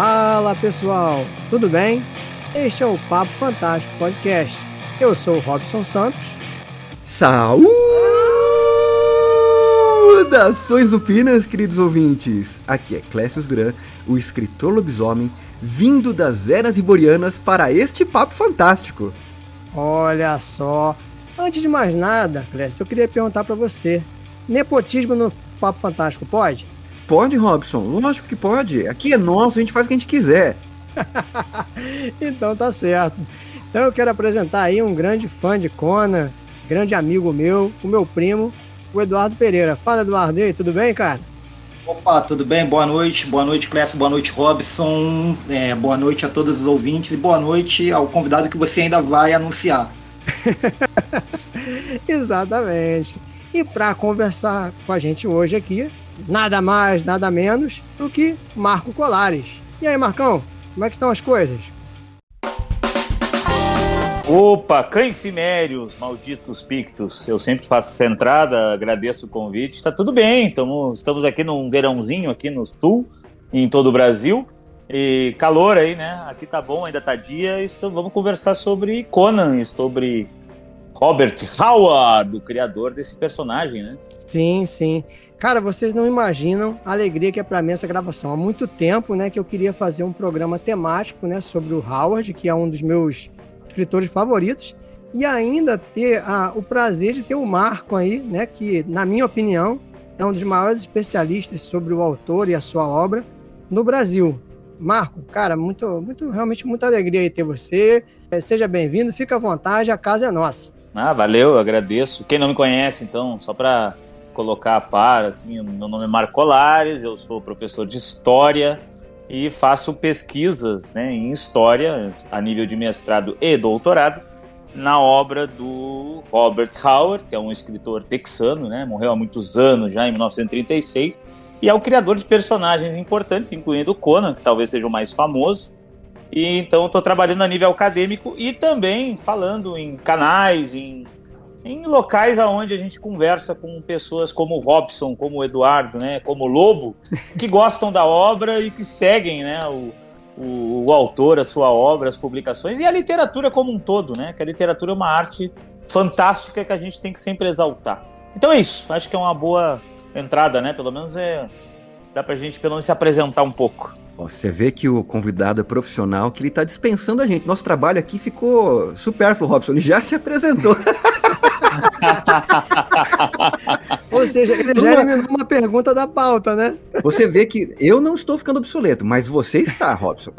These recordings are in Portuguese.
Fala pessoal, tudo bem? Este é o Papo Fantástico Podcast. Eu sou o Robson Santos. Saudações upinas, queridos ouvintes! Aqui é Clécio Gran, o escritor lobisomem, vindo das eras iborianas para este Papo Fantástico. Olha só, antes de mais nada, Clécio, eu queria perguntar para você: nepotismo no Papo Fantástico pode? Pode, Robson, lógico que pode. Aqui é nosso, a gente faz o que a gente quiser. então tá certo. Então eu quero apresentar aí um grande fã de Conan, grande amigo meu, o meu primo, o Eduardo Pereira. Fala, Eduardo, e aí, tudo bem, cara? Opa, tudo bem? Boa noite, boa noite, Clécio, boa noite, Robson, é, boa noite a todos os ouvintes e boa noite ao convidado que você ainda vai anunciar. Exatamente. E para conversar com a gente hoje aqui, nada mais, nada menos do que Marco Colares. E aí, Marcão, como é que estão as coisas? Opa, cães cimérios, malditos pictos. Eu sempre faço essa entrada, agradeço o convite. Está tudo bem, tamo, estamos aqui num verãozinho aqui no sul, em todo o Brasil. E calor aí, né? Aqui tá bom, ainda tá dia. Então vamos conversar sobre Conan, sobre Robert Howard, o criador desse personagem, né? Sim, sim. Cara, vocês não imaginam a alegria que é para mim essa gravação. Há muito tempo, né, que eu queria fazer um programa temático, né, sobre o Howard, que é um dos meus escritores favoritos, e ainda ter o prazer de ter o Marco aí, né, que, na minha opinião, é um dos maiores especialistas sobre o autor e a sua obra no Brasil. Marco, cara, muito, muito, realmente muita alegria aí ter você. É, seja bem-vindo, fica à vontade, a casa é nossa. Ah, valeu, agradeço. Quem não me conhece, então, só para colocar a par, assim, meu nome é Marco Colares, eu sou professor de História e faço pesquisas né, em História, a nível de mestrado e doutorado, na obra do Robert Howard, que é um escritor texano, né, morreu há muitos anos, já em 1936, e é o criador de personagens importantes, incluindo Conan, que talvez seja o mais famoso. E então estou trabalhando a nível acadêmico e também falando em canais, em em locais aonde a gente conversa com pessoas como o Robson, como o Eduardo, né, como o Lobo, que gostam da obra e que seguem, né, o, o, o, autor, a sua obra, as publicações e a literatura como um todo, né, que a literatura é uma arte fantástica que a gente tem que sempre exaltar. Então é isso, acho que é uma boa entrada, né, pelo menos é dá pra gente pelo menos se apresentar um pouco. Você vê que o convidado é profissional, que ele está dispensando a gente. Nosso trabalho aqui ficou supérfluo, Robson. Ele já se apresentou. Ou seja, ele já eliminou uma pergunta da pauta, né? Você vê que eu não estou ficando obsoleto, mas você está, Robson.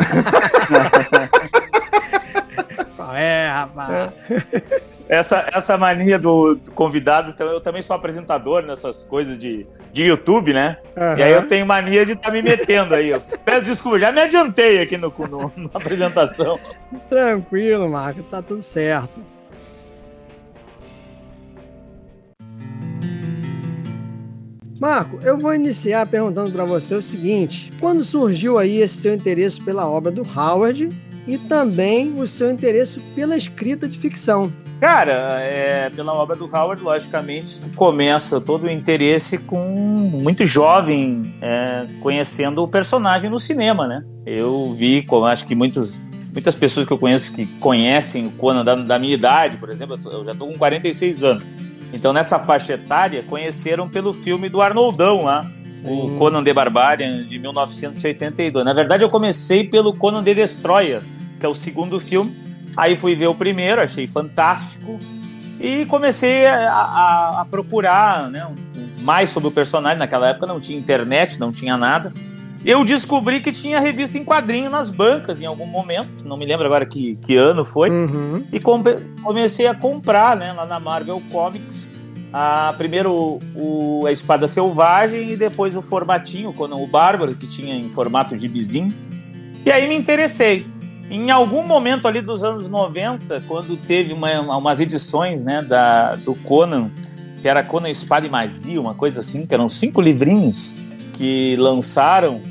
Qual é, rapaz? É. Essa, essa mania do convidado, então eu também sou apresentador nessas coisas de de YouTube, né? Uhum. E aí eu tenho mania de estar tá me metendo aí. Eu peço desculpa, já me adiantei aqui no, no, na apresentação. Tranquilo, Marco, tá tudo certo. Marco, eu vou iniciar perguntando para você o seguinte: quando surgiu aí esse seu interesse pela obra do Howard e também o seu interesse pela escrita de ficção? Cara, é, pela obra do Howard, logicamente, começa todo o interesse com muito jovem é, conhecendo o personagem no cinema, né? Eu vi, como acho que muitos, muitas pessoas que eu conheço que conhecem o Conan da, da minha idade, por exemplo, eu já estou com 46 anos. Então, nessa faixa etária, conheceram pelo filme do Arnoldão lá, Sim. o Conan the Barbarian, de 1982. Na verdade, eu comecei pelo Conan the Destroyer, que é o segundo filme, Aí fui ver o primeiro, achei fantástico e comecei a, a, a procurar né, mais sobre o personagem. Naquela época não tinha internet, não tinha nada. Eu descobri que tinha revista em quadrinho nas bancas em algum momento, não me lembro agora que, que ano foi, uhum. e comecei a comprar né, lá na Marvel Comics. A, primeiro o, a Espada Selvagem e depois o formatinho, quando o Bárbaro, que tinha em formato de bizinho. E aí me interessei. Em algum momento ali dos anos 90, quando teve uma, umas edições né, da, do Conan, que era Conan Espada e Magia, uma coisa assim, que eram cinco livrinhos que lançaram,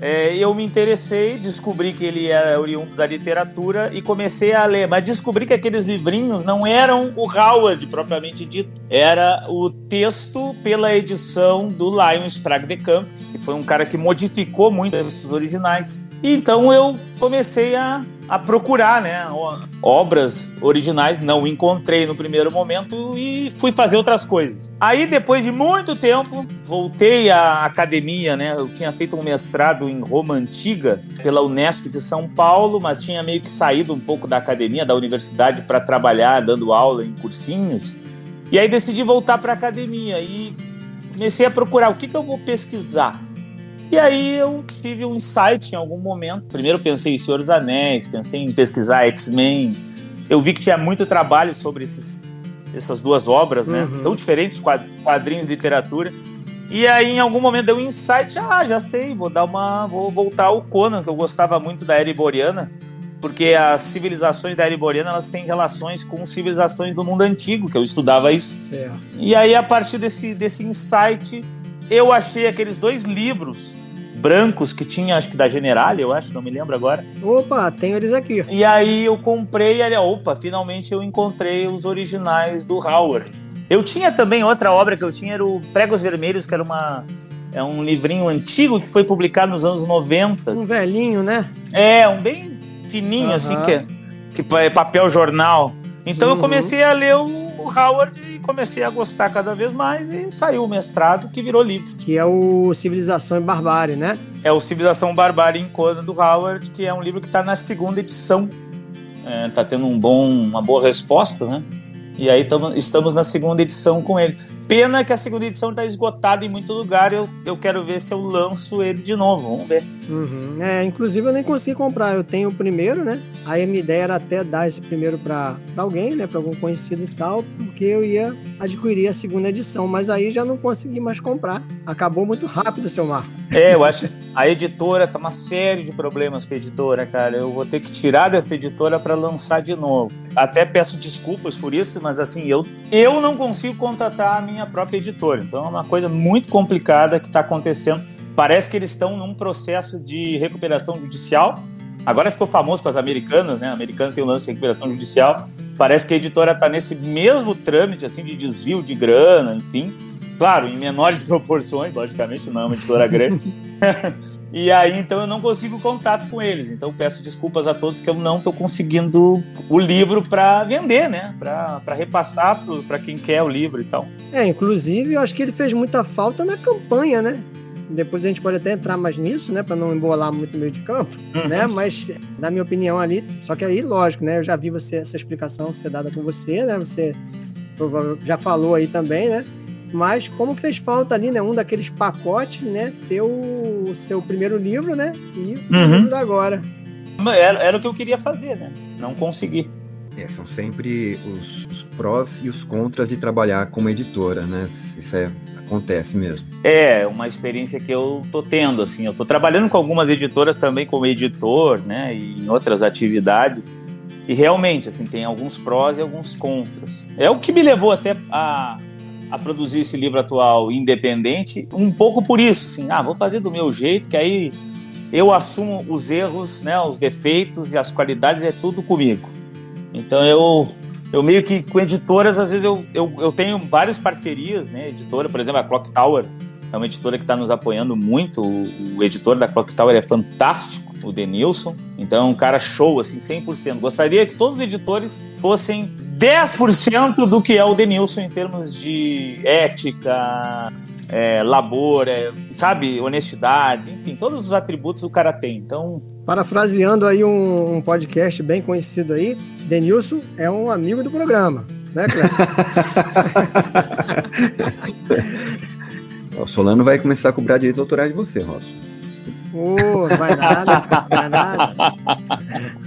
é, eu me interessei, descobri que ele era oriundo da literatura e comecei a ler. Mas descobri que aqueles livrinhos não eram o Howard propriamente dito, era o texto pela edição do Lion Sprague de Camp, que foi um cara que modificou muito esses originais. Então eu comecei a, a procurar, né, obras originais, não encontrei no primeiro momento e fui fazer outras coisas. Aí depois de muito tempo, voltei à academia, né? Eu tinha feito um mestrado em Roma antiga pela Unesp de São Paulo, mas tinha meio que saído um pouco da academia, da universidade para trabalhar dando aula em cursinhos. E aí decidi voltar para a academia e comecei a procurar o que, que eu vou pesquisar. E aí eu tive um insight em algum momento. Primeiro pensei em Senhor dos Anéis, pensei em pesquisar X-Men. Eu vi que tinha muito trabalho sobre esses, essas duas obras, né? Uhum. Tão diferentes, quadrinhos de literatura. E aí, em algum momento, deu um insight. Ah, já sei, vou dar uma. Vou voltar ao Conan, que eu gostava muito da era iboriana, porque as civilizações da era iboriana elas têm relações com civilizações do mundo antigo, que eu estudava isso. Certo. E aí, a partir desse, desse insight, eu achei aqueles dois livros brancos que tinha, acho que da General, eu acho, não me lembro agora. Opa, tenho eles aqui. E aí eu comprei, ali, opa, finalmente eu encontrei os originais do Howard. Eu tinha também outra obra que eu tinha, era o Pregos Vermelhos, que era uma é um livrinho antigo que foi publicado nos anos 90. Um velhinho, né? É, um bem fininho, assim, que é, que é papel jornal. Então uhum. eu comecei a ler o Howard e comecei a gostar cada vez mais e saiu o mestrado que virou livro. Que é o Civilização e Barbárie, né? É o Civilização Barbárie em Conan do Howard, que é um livro que está na segunda edição. Está é, tendo um bom, uma boa resposta, né? E aí tamo, estamos na segunda edição com ele. Pena que a segunda edição está esgotada em muito lugar. Eu, eu quero ver se eu lanço ele de novo. Vamos ver. Uhum. É, inclusive eu nem consegui comprar. Eu tenho o primeiro, né? Aí a minha ideia era até dar esse primeiro para alguém, né? Para algum conhecido e tal, porque eu ia adquirir a segunda edição. Mas aí já não consegui mais comprar. Acabou muito rápido, seu Marco. É, eu acho. A editora tá uma série de problemas com a editora, cara. Eu vou ter que tirar dessa editora para lançar de novo. Até peço desculpas por isso, mas assim, eu, eu não consigo contatar a minha própria editora. Então é uma coisa muito complicada que está acontecendo. Parece que eles estão num processo de recuperação judicial. Agora ficou famoso com as americanas, né? A americana tem um lance de recuperação judicial. Parece que a editora está nesse mesmo trâmite assim de desvio de grana, enfim. Claro, em menores proporções, logicamente, não é uma editora grande. E aí, então, eu não consigo contato com eles. Então, peço desculpas a todos que eu não estou conseguindo o livro para vender, né? Para repassar para quem quer o livro e tal. É, inclusive, eu acho que ele fez muita falta na campanha, né? Depois a gente pode até entrar mais nisso, né? Para não embolar muito no meio de campo, uhum. né? Mas, na minha opinião, ali. Só que aí, lógico, né? Eu já vi você, essa explicação ser dada com você, né? Você já falou aí também, né? Mas como fez falta ali, né, um daqueles pacotes, né, ter o seu primeiro livro, né, e uhum. o agora. Era, era o que eu queria fazer, né? Não consegui. É, são sempre os, os, prós e os contras de trabalhar como editora, né? Isso é, acontece mesmo. É, uma experiência que eu tô tendo, assim. Eu tô trabalhando com algumas editoras também como editor, né? E em outras atividades. E realmente, assim, tem alguns prós e alguns contras. É o que me levou até a a produzir esse livro atual independente, um pouco por isso, assim, ah, vou fazer do meu jeito, que aí eu assumo os erros, né, os defeitos e as qualidades, é tudo comigo. Então eu, eu meio que com editoras, às vezes eu, eu, eu tenho várias parcerias, né, editora, por exemplo, a Clock Tower, é uma editora que está nos apoiando muito, o, o editor da Clock Tower é fantástico, o Denilson, então é um cara show, assim, 100%. Gostaria que todos os editores fossem 10% do que é o Denilson em termos de ética, é, labor, é, sabe, honestidade, enfim, todos os atributos o cara tem. Então, parafraseando aí um, um podcast bem conhecido aí, Denilson é um amigo do programa, né, Cléber? o Solano vai começar a cobrar direitos autorais de você, Robson. Oh, vai nada, vai nada.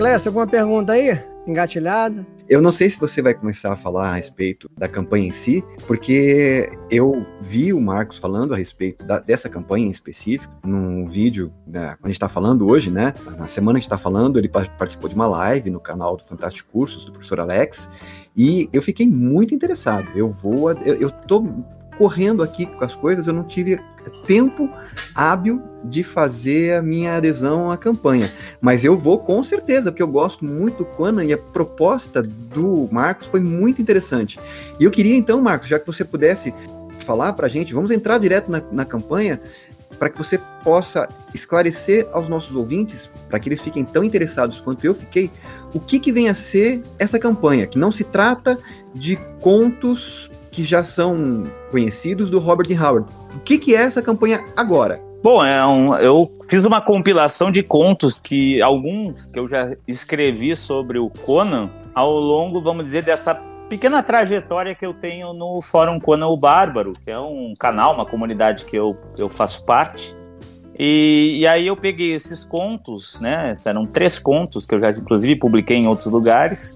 Clécio, alguma pergunta aí? Engatilhada? Eu não sei se você vai começar a falar a respeito da campanha em si, porque eu vi o Marcos falando a respeito da, dessa campanha em específico, num vídeo, né, quando a gente está falando hoje, né? Na semana que a gente está falando, ele participou de uma live no canal do Fantástico Cursos, do professor Alex, e eu fiquei muito interessado. Eu vou. Eu, eu tô correndo aqui com as coisas, eu não tive tempo hábil de fazer a minha adesão à campanha. Mas eu vou com certeza, porque eu gosto muito do Conan e a proposta do Marcos foi muito interessante. E eu queria então, Marcos, já que você pudesse falar para a gente, vamos entrar direto na, na campanha, para que você possa esclarecer aos nossos ouvintes, para que eles fiquem tão interessados quanto eu fiquei, o que, que vem a ser essa campanha, que não se trata de contos que já são conhecidos do Robert Howard. O que, que é essa campanha agora? Bom, é um, eu fiz uma compilação de contos que alguns que eu já escrevi sobre o Conan ao longo, vamos dizer, dessa pequena trajetória que eu tenho no Fórum Conan o Bárbaro, que é um canal, uma comunidade que eu, eu faço parte. E, e, aí eu peguei esses contos, né? Eram três contos que eu já inclusive publiquei em outros lugares.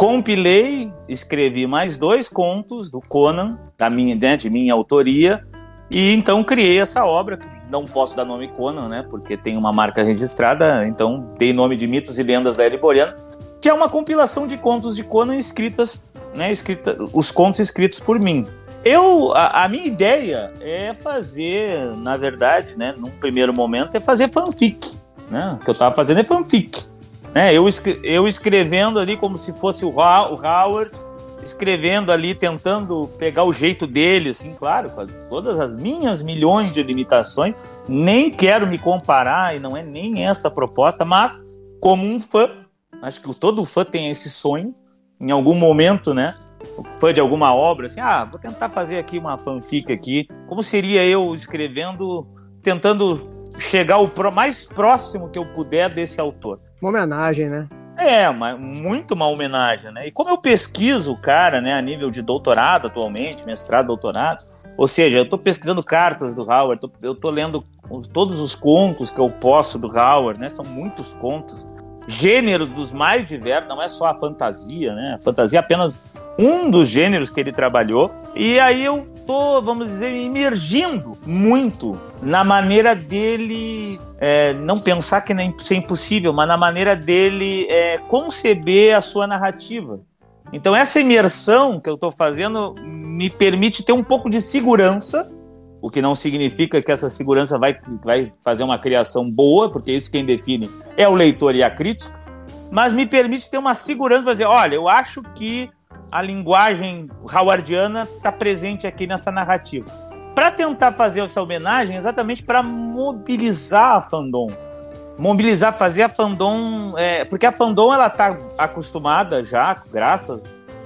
Compilei, escrevi mais dois contos do Conan, da minha, né, de minha autoria, e então criei essa obra, que não posso dar nome Conan, né? Porque tem uma marca registrada, então dei nome de Mitos e Lendas da Boreana, que é uma compilação de contos de Conan escritas né, escrita, os contos escritos por mim. Eu, a, a, minha ideia é fazer, na verdade, né, num primeiro momento, é fazer fanfic. Né? O que eu estava fazendo é fanfic. Né? Eu, eu escrevendo ali como se fosse o, o Howard, escrevendo ali, tentando pegar o jeito dele, assim, claro, com todas as minhas milhões de limitações. Nem quero me comparar, e não é nem essa a proposta, mas como um fã, acho que todo fã tem esse sonho, em algum momento, né? Fã de alguma obra, assim, ah, vou tentar fazer aqui uma fanfic aqui. Como seria eu escrevendo, tentando chegar o mais próximo que eu puder desse autor? Uma homenagem, né? É, uma, muito uma homenagem, né? E como eu pesquiso o cara, né, a nível de doutorado atualmente, mestrado, doutorado, ou seja, eu estou pesquisando cartas do Howard, eu estou lendo todos os contos que eu posso do Howard, né? São muitos contos gêneros dos mais diversos, não é só a fantasia, né? A fantasia apenas um dos gêneros que ele trabalhou. E aí eu tô, vamos dizer, emergindo muito na maneira dele é, não pensar que nem é impossível, mas na maneira dele é, conceber a sua narrativa. Então essa imersão que eu estou fazendo me permite ter um pouco de segurança o que não significa que essa segurança vai, vai fazer uma criação boa, porque isso quem define é o leitor e a crítica, mas me permite ter uma segurança dizer, olha, eu acho que a linguagem howardiana está presente aqui nessa narrativa. Para tentar fazer essa homenagem, exatamente para mobilizar a fandom, mobilizar, fazer a fandom, é, porque a fandom ela está acostumada já, graças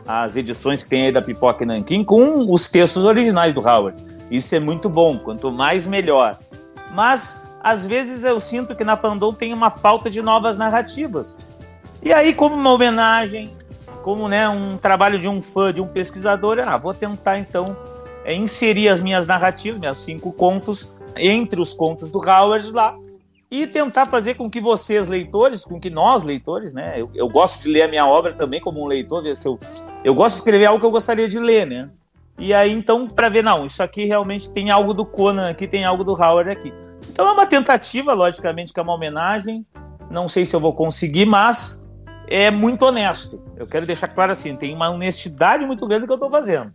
às edições que tem aí da Pipoca e Nankin, com os textos originais do Howard. Isso é muito bom, quanto mais melhor. Mas às vezes eu sinto que na fandom tem uma falta de novas narrativas. E aí, como uma homenagem, como né, um trabalho de um fã, de um pesquisador, ah, vou tentar então é, inserir as minhas narrativas, meus cinco contos, entre os contos do Howard lá, e tentar fazer com que vocês, leitores, com que nós, leitores, né? Eu, eu gosto de ler a minha obra também como um leitor, ver se eu, eu gosto de escrever algo que eu gostaria de ler, né? E aí, então, para ver, não, isso aqui realmente tem algo do Conan aqui, tem algo do Howard aqui. Então é uma tentativa, logicamente, que é uma homenagem. Não sei se eu vou conseguir, mas é muito honesto. Eu quero deixar claro assim, tem uma honestidade muito grande que eu estou fazendo.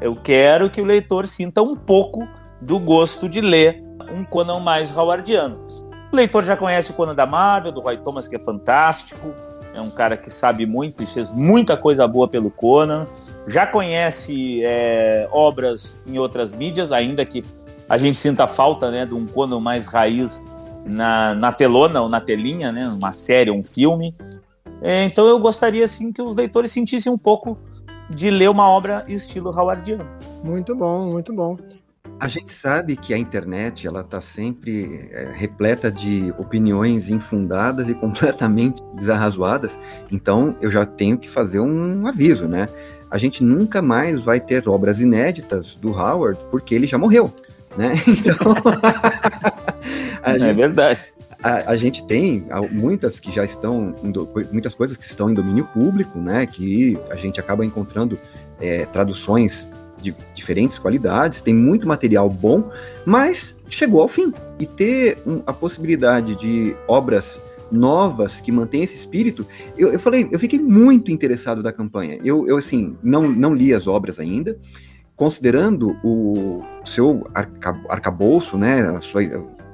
Eu quero que o leitor sinta um pouco do gosto de ler um Conan mais howardiano. O leitor já conhece o Conan da Marvel, do Roy Thomas, que é fantástico. É um cara que sabe muito e fez muita coisa boa pelo Conan já conhece é, obras em outras mídias, ainda que a gente sinta falta né, de um Conan mais raiz na, na telona ou na telinha, né, uma série, um filme. É, então eu gostaria assim que os leitores sentissem um pouco de ler uma obra estilo howardiano. Muito bom, muito bom. A gente sabe que a internet ela está sempre é, repleta de opiniões infundadas e completamente desarrazoadas. Então eu já tenho que fazer um aviso, né? a gente nunca mais vai ter obras inéditas do Howard, porque ele já morreu, né? Então. é gente, verdade. A, a, gente tem muitas que já estão, muitas coisas que estão em domínio público, né? Que a gente acaba encontrando é, traduções de diferentes qualidades, tem muito material bom, mas chegou ao fim. E ter um, a possibilidade de obras novas que mantêm esse espírito. Eu, eu falei, eu fiquei muito interessado da campanha. Eu, eu assim, não, não li as obras ainda. considerando o seu arca, arcabouço, né, a sua,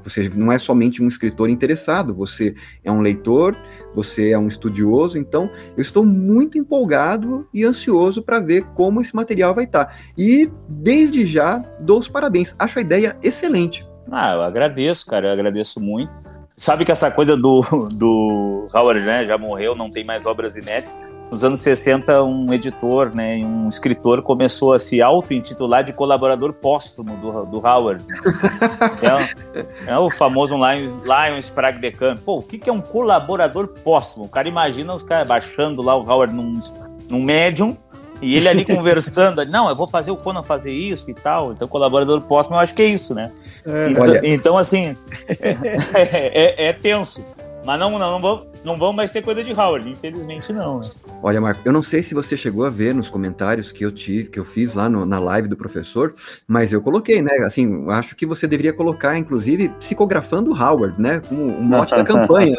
você não é somente um escritor interessado, você é um leitor, você é um estudioso, então eu estou muito empolgado e ansioso para ver como esse material vai estar. Tá. E desde já dou os parabéns, acho a ideia excelente. Ah, eu agradeço, cara, eu agradeço muito. Sabe que essa coisa do, do Howard, né, já morreu, não tem mais obras inéditas nos anos 60, um editor, né, um escritor começou a se auto-intitular de colaborador póstumo do, do Howard. é, é, o famoso Lion, Lion Sprague de Camp. Pô, o que, que é um colaborador póstumo? O cara imagina os caras baixando lá o Howard num, num médium e ele ali conversando, não, eu vou fazer o Conan fazer isso e tal. Então, colaborador póstumo, eu acho que é isso, né? É, então, então, assim, é, é, é, tenso. Mas não, não, não, vou, não vão mais ter coisa de Howard, infelizmente não. Né? Olha, Marco, eu não sei se você chegou a ver nos comentários que eu, te, que eu fiz lá no, na live do professor, mas eu coloquei, né? Assim, acho que você deveria colocar, inclusive, psicografando Howard, né? Como um mote da campanha.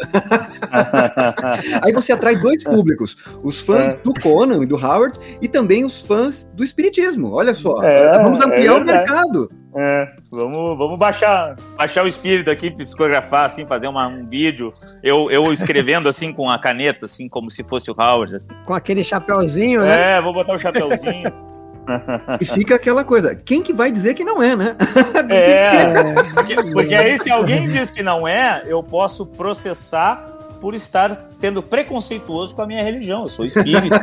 Aí você atrai dois públicos: os fãs é. do Conan e do Howard e também os fãs do Espiritismo. Olha só, é, vamos ampliar é o mercado. É, vamos, vamos baixar, baixar o espírito aqui, psicografar, assim, fazer uma, um vídeo. Eu, eu escrevendo assim com a caneta, assim, como se fosse o Howard. Assim. Com aquele chapéuzinho, né? É, vou botar o chapéuzinho. e fica aquela coisa, quem que vai dizer que não é, né? é, porque, porque aí se alguém diz que não é, eu posso processar por estar tendo preconceituoso com a minha religião. Eu sou espírita.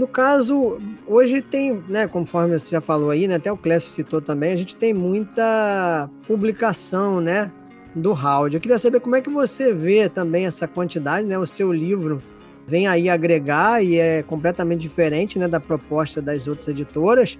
No caso, hoje tem, né, conforme você já falou aí, né, até o Clécio citou também, a gente tem muita publicação, né, do Howard. Eu queria saber como é que você vê também essa quantidade, né, o seu livro vem aí agregar e é completamente diferente, né, da proposta das outras editoras,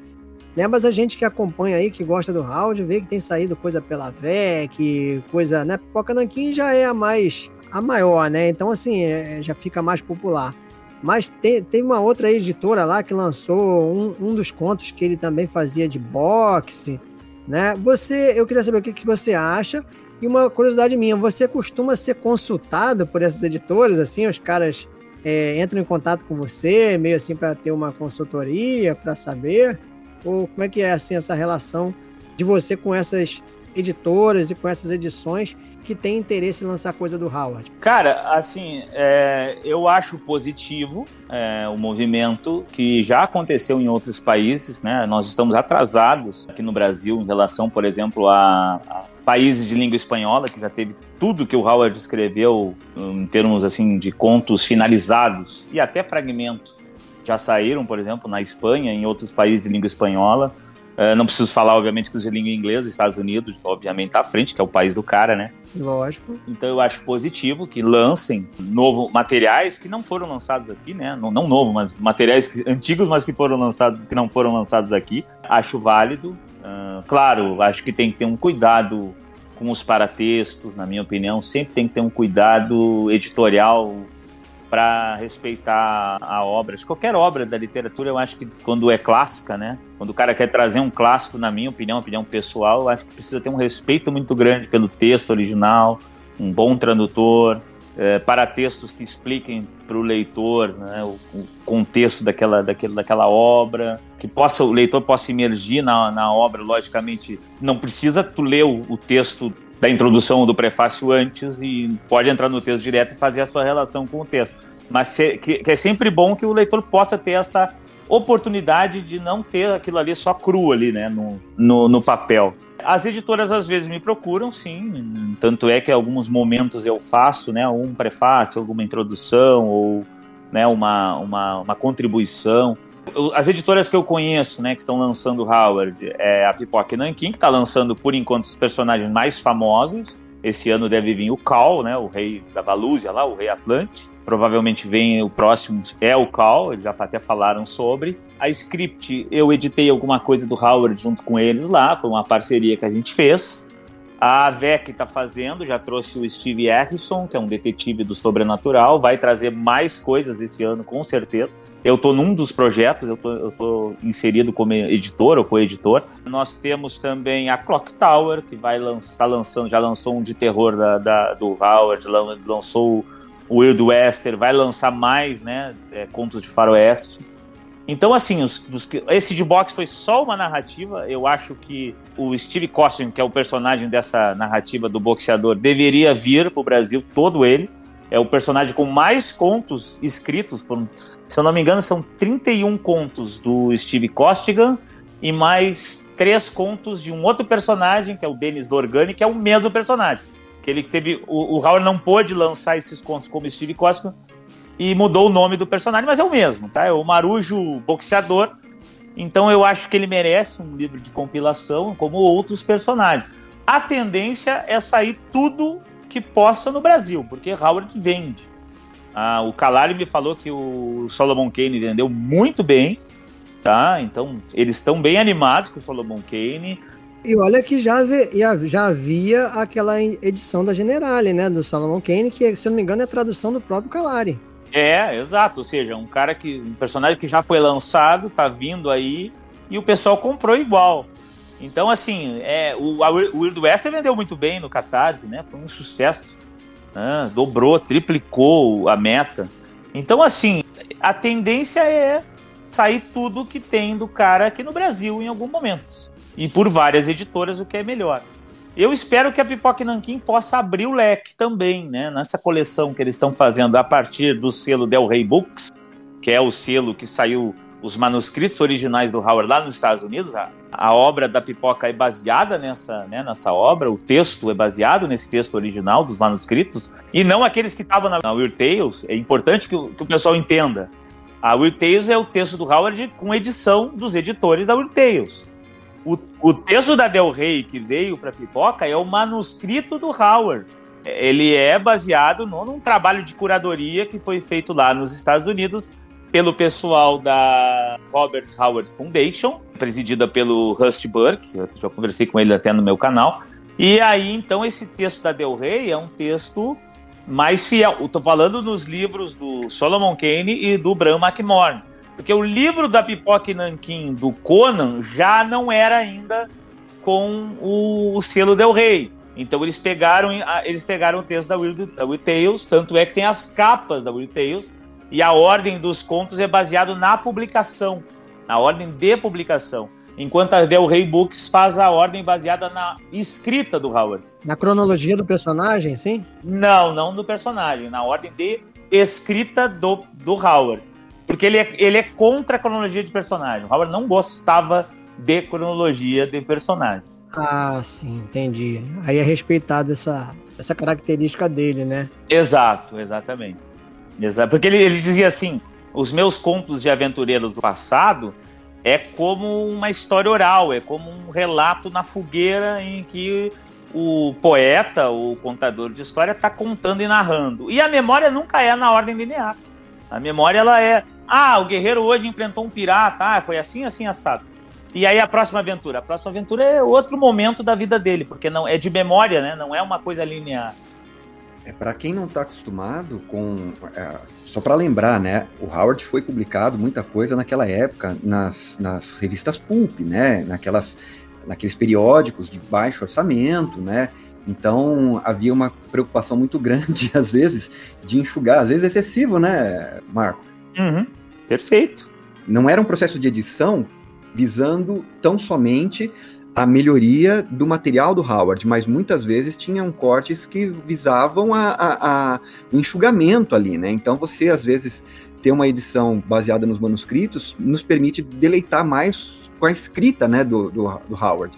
né, mas a gente que acompanha aí, que gosta do Howard, vê que tem saído coisa pela VEC, coisa, né, Pipoca Nanquim já é a mais, a maior, né, então assim, é, já fica mais popular. Mas tem, tem uma outra editora lá que lançou um, um dos contos que ele também fazia de boxe, né? Você, eu queria saber o que, que você acha. E uma curiosidade minha, você costuma ser consultado por essas editoras, assim, os caras é, entram em contato com você, meio assim para ter uma consultoria, para saber? Ou como é que é assim essa relação de você com essas editoras e com essas edições que tem interesse em lançar coisa do Howard? Cara, assim, é, eu acho positivo é, o movimento que já aconteceu em outros países, né? Nós estamos atrasados aqui no Brasil em relação, por exemplo, a, a países de língua espanhola, que já teve tudo que o Howard escreveu em termos assim de contos finalizados e até fragmentos já saíram, por exemplo, na Espanha, em outros países de língua espanhola. Uh, não preciso falar, obviamente, que os de língua inglesa, Estados Unidos, obviamente, está à frente, que é o país do cara, né? Lógico. Então eu acho positivo que lancem novo materiais que não foram lançados aqui, né? Não, não novo, mas materiais que, antigos, mas que foram lançados, que não foram lançados aqui. Acho válido. Uh, claro, acho que tem que ter um cuidado com os paratextos, na minha opinião. Sempre tem que ter um cuidado editorial para respeitar a obra. Qualquer obra da literatura, eu acho que quando é clássica, né? Quando o cara quer trazer um clássico, na minha opinião, opinião pessoal, eu acho que precisa ter um respeito muito grande pelo texto original, um bom tradutor, é, para textos que expliquem para o leitor né, o, o, contexto daquela, daquela, daquela obra, que possa o leitor possa emergir na, na obra. Logicamente, não precisa tu ler o, o texto da introdução do prefácio antes e pode entrar no texto direto e fazer a sua relação com o texto. Mas que é sempre bom que o leitor possa ter essa oportunidade de não ter aquilo ali só cru ali, né, no, no, no papel. As editoras às vezes me procuram, sim. Tanto é que em alguns momentos eu faço, né, um prefácio, alguma introdução ou né, uma, uma, uma contribuição. As editoras que eu conheço, né, que estão lançando Howard, é a Pipoca Nankin, que está lançando por enquanto os personagens mais famosos. Esse ano deve vir o Cal, né, o rei da Balúzia lá, o rei Atlante. Provavelmente vem o próximo, é o Cal, eles já até falaram sobre. A Script, eu editei alguma coisa do Howard junto com eles lá, foi uma parceria que a gente fez. A AVEC está fazendo, já trouxe o Steve Harrison, que é um detetive do sobrenatural, vai trazer mais coisas esse ano, com certeza. Eu estou num dos projetos, eu estou inserido como editor ou co-editor. Nós temos também a Clock Tower, que vai lançar, tá lançando, já lançou um de terror da, da, do Howard, lançou o Wild Wester, vai lançar mais, né, é, contos de faroeste. Então, assim, os, esse de box foi só uma narrativa. Eu acho que o Steve Costigan, que é o personagem dessa narrativa do boxeador, deveria vir para o Brasil, todo ele. É o personagem com mais contos escritos. Por, se eu não me engano, são 31 contos do Steve Costigan e mais três contos de um outro personagem, que é o Dennis Dorgani, que é o mesmo personagem. Que ele teve. O, o Howard não pôde lançar esses contos como Steve Costigan, e mudou o nome do personagem, mas é o mesmo, tá? É o Marujo Boxeador. Então eu acho que ele merece um livro de compilação, como outros personagens. A tendência é sair tudo que possa no Brasil, porque Howard vende. Ah, o Calari me falou que o Solomon Kane vendeu muito bem, tá? Então eles estão bem animados com o Solomon Kane. E olha que já, já havia aquela edição da Generale, né, do Solomon Kane, que se eu não me engano é tradução do próprio Calari. É, exato. Ou seja, um cara que. Um personagem que já foi lançado, tá vindo aí, e o pessoal comprou igual. Então, assim, é, o, o Weird West vendeu muito bem no Catarse, né? Foi um sucesso. Né? Dobrou, triplicou a meta. Então, assim, a tendência é sair tudo que tem do cara aqui no Brasil em algum momento. E por várias editoras, o que é melhor. Eu espero que a Pipoca Nanquim possa abrir o leque também, né? Nessa coleção que eles estão fazendo a partir do selo Del Rey Books, que é o selo que saiu os manuscritos originais do Howard lá nos Estados Unidos. A, obra da Pipoca é baseada nessa, né, nessa obra, o texto é baseado nesse texto original dos manuscritos, e não aqueles que estavam na, na Weird Tales. É importante que o, que o pessoal entenda. A Weird Tales é o texto do Howard com edição dos editores da Weird Tales. O, o texto da Del Rey que veio para Pipoca é o manuscrito do Howard. Ele é baseado no, num trabalho de curadoria que foi feito lá nos Estados Unidos pelo pessoal da Robert Howard Foundation, presidida pelo Rusty Burke, eu já conversei com ele até no meu canal. E aí, então, esse texto da Del Rey é um texto mais fiel. Estou falando nos livros do Solomon Kane e do Bram McMorn. Porque o livro da Pipoca e Nanquim do Conan já não era ainda com o, o selo Del Rey. Então eles pegaram, eles pegaram o texto da Will, da Will Tales, tanto é que tem as capas da Will Tales, e a ordem dos contos é baseado na publicação, na ordem de publicação. Enquanto a Del Rey Books faz a ordem baseada na escrita do Howard. Na cronologia do personagem, sim? Não, não do personagem, na ordem de escrita do, do Howard. Porque ele é, ele é contra a cronologia de personagem. O Howard não gostava de cronologia de personagem. Ah, sim, entendi. Aí é respeitado essa, essa característica dele, né? Exato, exatamente. Exato. Porque ele, ele dizia assim: os meus contos de aventureiros do passado é como uma história oral, é como um relato na fogueira em que o poeta, o contador de história, está contando e narrando. E a memória nunca é na ordem linear. A memória ela é ah, o guerreiro hoje enfrentou um pirata. Ah, foi assim, assim, assado. E aí a próxima aventura? A próxima aventura é outro momento da vida dele, porque não é de memória, né? Não é uma coisa linear. É para quem não está acostumado com, é, só para lembrar, né? O Howard foi publicado muita coisa naquela época nas, nas revistas pulp, né? Naquelas, naqueles periódicos de baixo orçamento, né? Então havia uma preocupação muito grande às vezes de enxugar, às vezes excessivo, né, Marco? Uhum. Perfeito. Não era um processo de edição visando tão somente a melhoria do material do Howard, mas muitas vezes tinham cortes que visavam a, a, a, enxugamento ali, né? Então você, às vezes, ter uma edição baseada nos manuscritos nos permite deleitar mais com a escrita né, do, do, do Howard.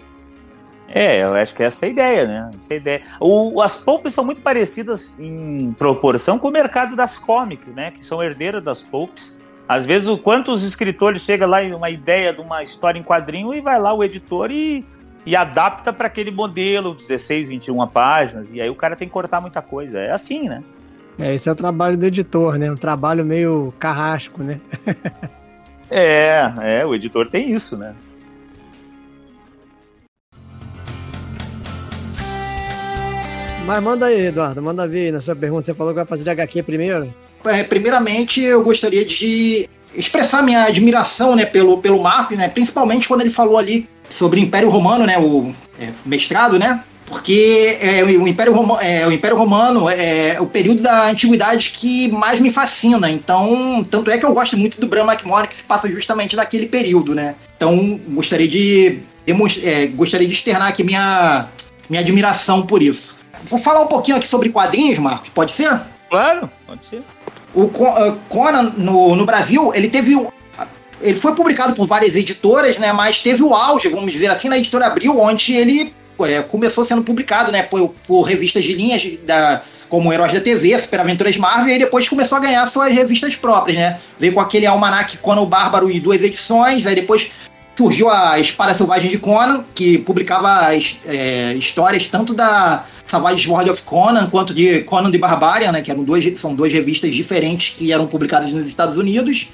É, eu acho que essa é a ideia, né? Essa é a ideia. O, as pulps são muito parecidas em proporção com o mercado das comics, né? Que são herdeiras das pulps. Às vezes, o quantos escritores chega lá em uma ideia de uma história em quadrinho e vai lá o editor e, e adapta para aquele modelo, 16, 21 páginas, e aí o cara tem que cortar muita coisa. É assim, né? É, esse é o trabalho do editor, né? Um trabalho meio carrasco, né? é, é, o editor tem isso, né? Mas manda aí, Eduardo, manda ver na sua pergunta. Você falou que vai fazer de HQ primeiro? É, primeiramente, eu gostaria de expressar minha admiração né, pelo, pelo Marcos, né, principalmente quando ele falou ali sobre o Império Romano, né, o é, mestrado, né, porque é, o, Império Romano, é, o Império Romano é, o período da antiguidade que mais me fascina. Então, tanto é que eu gosto muito do Bram McMorris, que se passa justamente naquele período, né? Então, gostaria de é, gostaria de externar aqui minha, minha admiração por isso. Vou falar um pouquinho aqui sobre quadrinhos, Marcos, pode ser? Claro, pode ser. O uh, Conan, no, no Brasil, ele teve ele foi publicado por várias editoras, né? Mas teve o auge, vamos dizer assim, na editora Abril, onde ele é, começou sendo publicado, né? Por, por revistas de linhas da, como Heróis da TV, Super Aventuras Marvel, e depois começou a ganhar suas revistas próprias, né? Veio com aquele almanac Conan o Bárbaro e duas edições, aí depois surgiu a Espada Selvagem de Conan, que publicava é, histórias tanto da Savage Sword of Conan quanto de Conan de Barbarian, né, que eram duas, são duas revistas diferentes que eram publicadas nos Estados Unidos.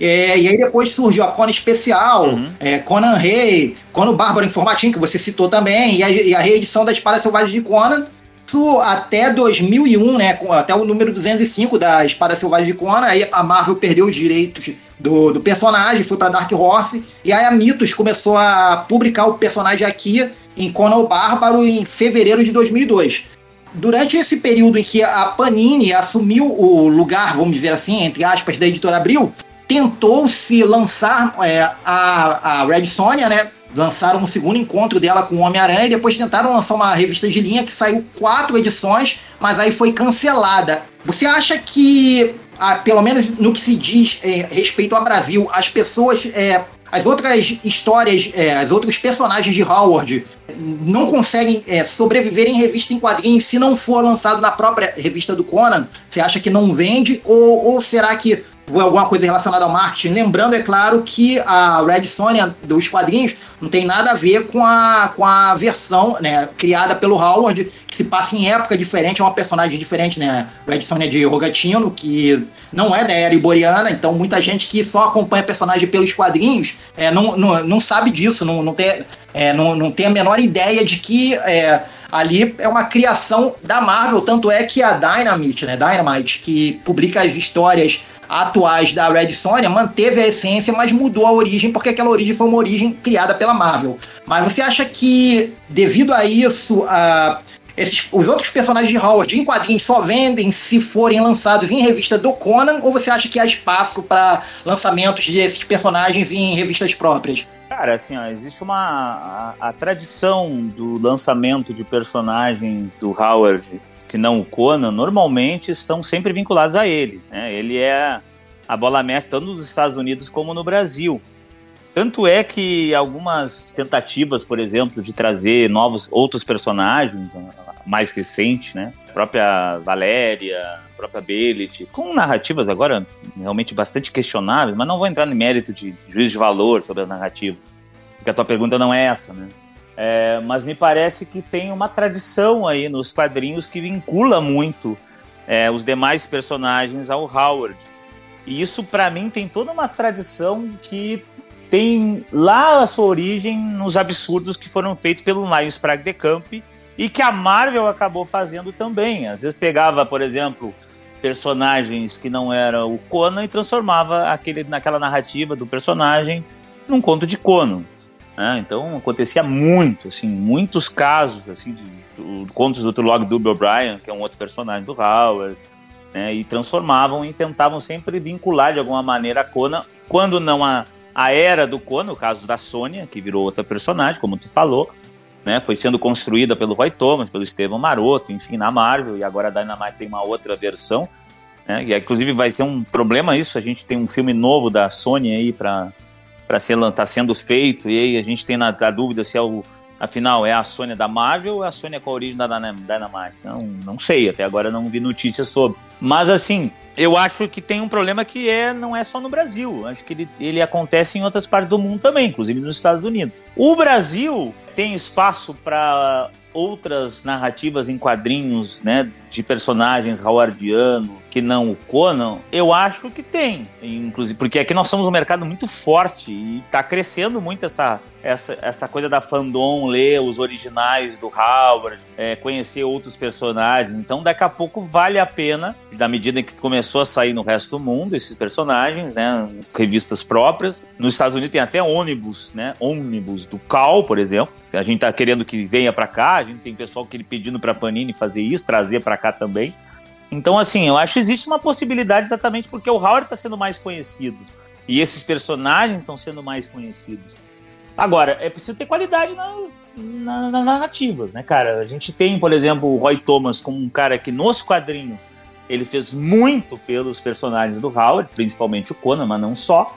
É, e aí depois surgiu a Conan Especial, uhum. é, Conan Rei, Conan Bárbaro em formatinho, que você citou também, e a, e a reedição da Espada Selvagem de Conan, isso até 2001, né, até o número 205 da Espada Selvagem de Conan, aí a Marvel perdeu os direitos do, do personagem, foi para Dark Horse, e aí a Mitos começou a publicar o personagem aqui em Conan o Bárbaro em fevereiro de 2002. Durante esse período em que a Panini assumiu o lugar, vamos dizer assim, entre aspas, da editora Abril, tentou se lançar é, a, a Red Sonja, né? Lançaram um segundo encontro dela com o Homem-Aranha e depois tentaram lançar uma revista de linha que saiu quatro edições, mas aí foi cancelada. Você acha que, ah, pelo menos no que se diz é, respeito ao Brasil, as pessoas é, as outras histórias, é, as outros personagens de Howard não conseguem é, sobreviver em revista em quadrinhos se não for lançado na própria revista do Conan? Você acha que não vende? Ou, ou será que alguma coisa relacionada ao marketing? Lembrando, é claro, que a Red Sonja dos quadrinhos não tem nada a ver com a, com a versão né, criada pelo Howard, que se passa em época diferente, é uma personagem diferente, né? Red Sonja de Rogatino, que não é da era iboriana, então muita gente que só acompanha a personagem pelos quadrinhos é, não, não, não sabe disso, não, não, tem, é, não, não tem a menor ideia de que é, ali é uma criação da Marvel, tanto é que a Dynamite, né, Dynamite, que publica as histórias atuais da Red Sonja, manteve a essência, mas mudou a origem, porque aquela origem foi uma origem criada pela Marvel. Mas você acha que, devido a isso, a esses, os outros personagens de Howard em quadrinhos só vendem se forem lançados em revista do Conan ou você acha que há espaço para lançamentos desses personagens em revistas próprias? Cara, assim, ó, existe uma a, a, tradição do lançamento de personagens do Howard que não o Conan normalmente estão sempre vinculados a ele. Né? Ele é a bola mestra tanto nos Estados Unidos como no Brasil. Tanto é que algumas tentativas, por exemplo, de trazer novos outros personagens, mais recente, né? A própria Valéria, a própria Belit, com narrativas agora realmente bastante questionáveis, mas não vou entrar no mérito de juízo de valor sobre as narrativas, porque a tua pergunta não é essa, né? É, mas me parece que tem uma tradição aí nos quadrinhos que vincula muito é, os demais personagens ao Howard. E isso, para mim, tem toda uma tradição que tem lá a sua origem nos absurdos que foram feitos pelo Lions Prague de Camp e que a Marvel acabou fazendo também. Às vezes pegava, por exemplo, personagens que não era o Conan e transformava aquele naquela narrativa do personagem num conto de Conan. Né? Então acontecia muito, assim, muitos casos assim de, de, contos do Log Dub O'Brien, que é um outro personagem do Howard, né? e transformavam e tentavam sempre vincular de alguma maneira a Conan, quando não a a era do Conan, o caso da Sônia, que virou outra personagem, como tu falou, né? Foi sendo construída pelo Roy Thomas, pelo Estevam Maroto, enfim, na Marvel, e agora a Dynamite tem uma outra versão, né? E inclusive vai ser um problema isso, a gente tem um filme novo da Sony aí para para ser tá sendo feito, e aí a gente tem na, a dúvida se é o afinal é a Sônia da Marvel ou é a Sônia com a origem da Dynamite. Não, não sei, até agora não vi notícias sobre. Mas assim, eu acho que tem um problema que é não é só no Brasil. Acho que ele, ele acontece em outras partes do mundo também, inclusive nos Estados Unidos. O Brasil tem espaço para outras narrativas em quadrinhos, né, de personagens howardiano que não o Conan, eu acho que tem, inclusive porque aqui nós somos um mercado muito forte e está crescendo muito essa, essa, essa coisa da fandom ler os originais do Howard, é, conhecer outros personagens. Então, daqui a pouco vale a pena, na medida que começou a sair no resto do mundo esses personagens, né, revistas próprias. Nos Estados Unidos tem até ônibus, né, ônibus do Cal, por exemplo. A gente está querendo que venha para cá, a gente tem pessoal que ele pedindo para Panini fazer isso, trazer para cá também. Então, assim, eu acho que existe uma possibilidade exatamente porque o Howard está sendo mais conhecido. E esses personagens estão sendo mais conhecidos. Agora, é preciso ter qualidade na, na, nas narrativas, né, cara? A gente tem, por exemplo, o Roy Thomas como um cara que nos quadrinhos ele fez muito pelos personagens do Howard, principalmente o Conan, mas não só.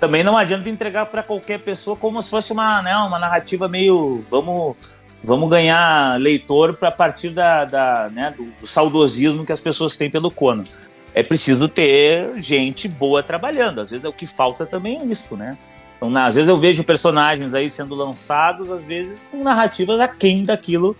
Também não adianta entregar para qualquer pessoa como se fosse uma, né, uma narrativa meio vamos vamos ganhar leitor para partir da, da né, do, do, saudosismo que as pessoas têm pelo Conan. É preciso ter gente boa trabalhando. Às vezes é o que falta também é isso, né? Então, às vezes eu vejo personagens aí sendo lançados, às vezes com narrativas aquém daquilo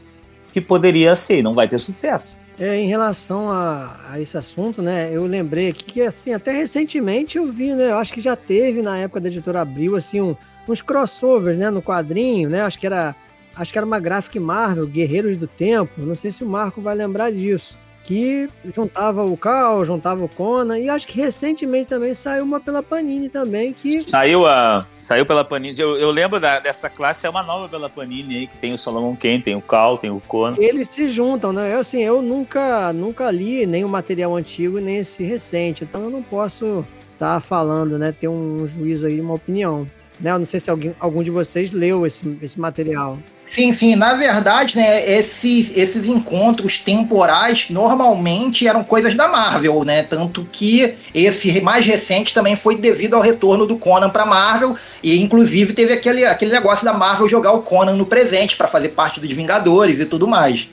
que poderia ser, não vai ter sucesso. É, em relação a, a, esse assunto, né, eu lembrei aqui que, assim, até recentemente eu vi, né, eu acho que já teve na época da editora Abril, assim, um, uns crossovers, né, no quadrinho, né, acho que era, acho que era uma Graphic Marvel, Guerreiros do Tempo, não sei se o Marco vai lembrar disso, que juntava o Cal, juntava o Conan, e acho que recentemente também saiu uma pela Panini também, que... Saiu a... Saiu pela Panini. Eu, eu lembro da, dessa classe, é uma nova pela Panini aí, que tem o Solomon Kane, tem o Cal, tem o Conan. Eles se juntam, né? Eu, assim, eu nunca, nunca li nem o material antigo, nem esse recente, então eu não posso estar tá falando, né? Ter um juízo aí, uma opinião. Né? Eu não sei se alguém, algum de vocês leu esse, esse material. Sim, sim. Na verdade, né, esses, esses encontros temporais normalmente eram coisas da Marvel, né? Tanto que esse mais recente também foi devido ao retorno do Conan para Marvel e inclusive teve aquele, aquele negócio da Marvel jogar o Conan no presente para fazer parte dos Vingadores e tudo mais.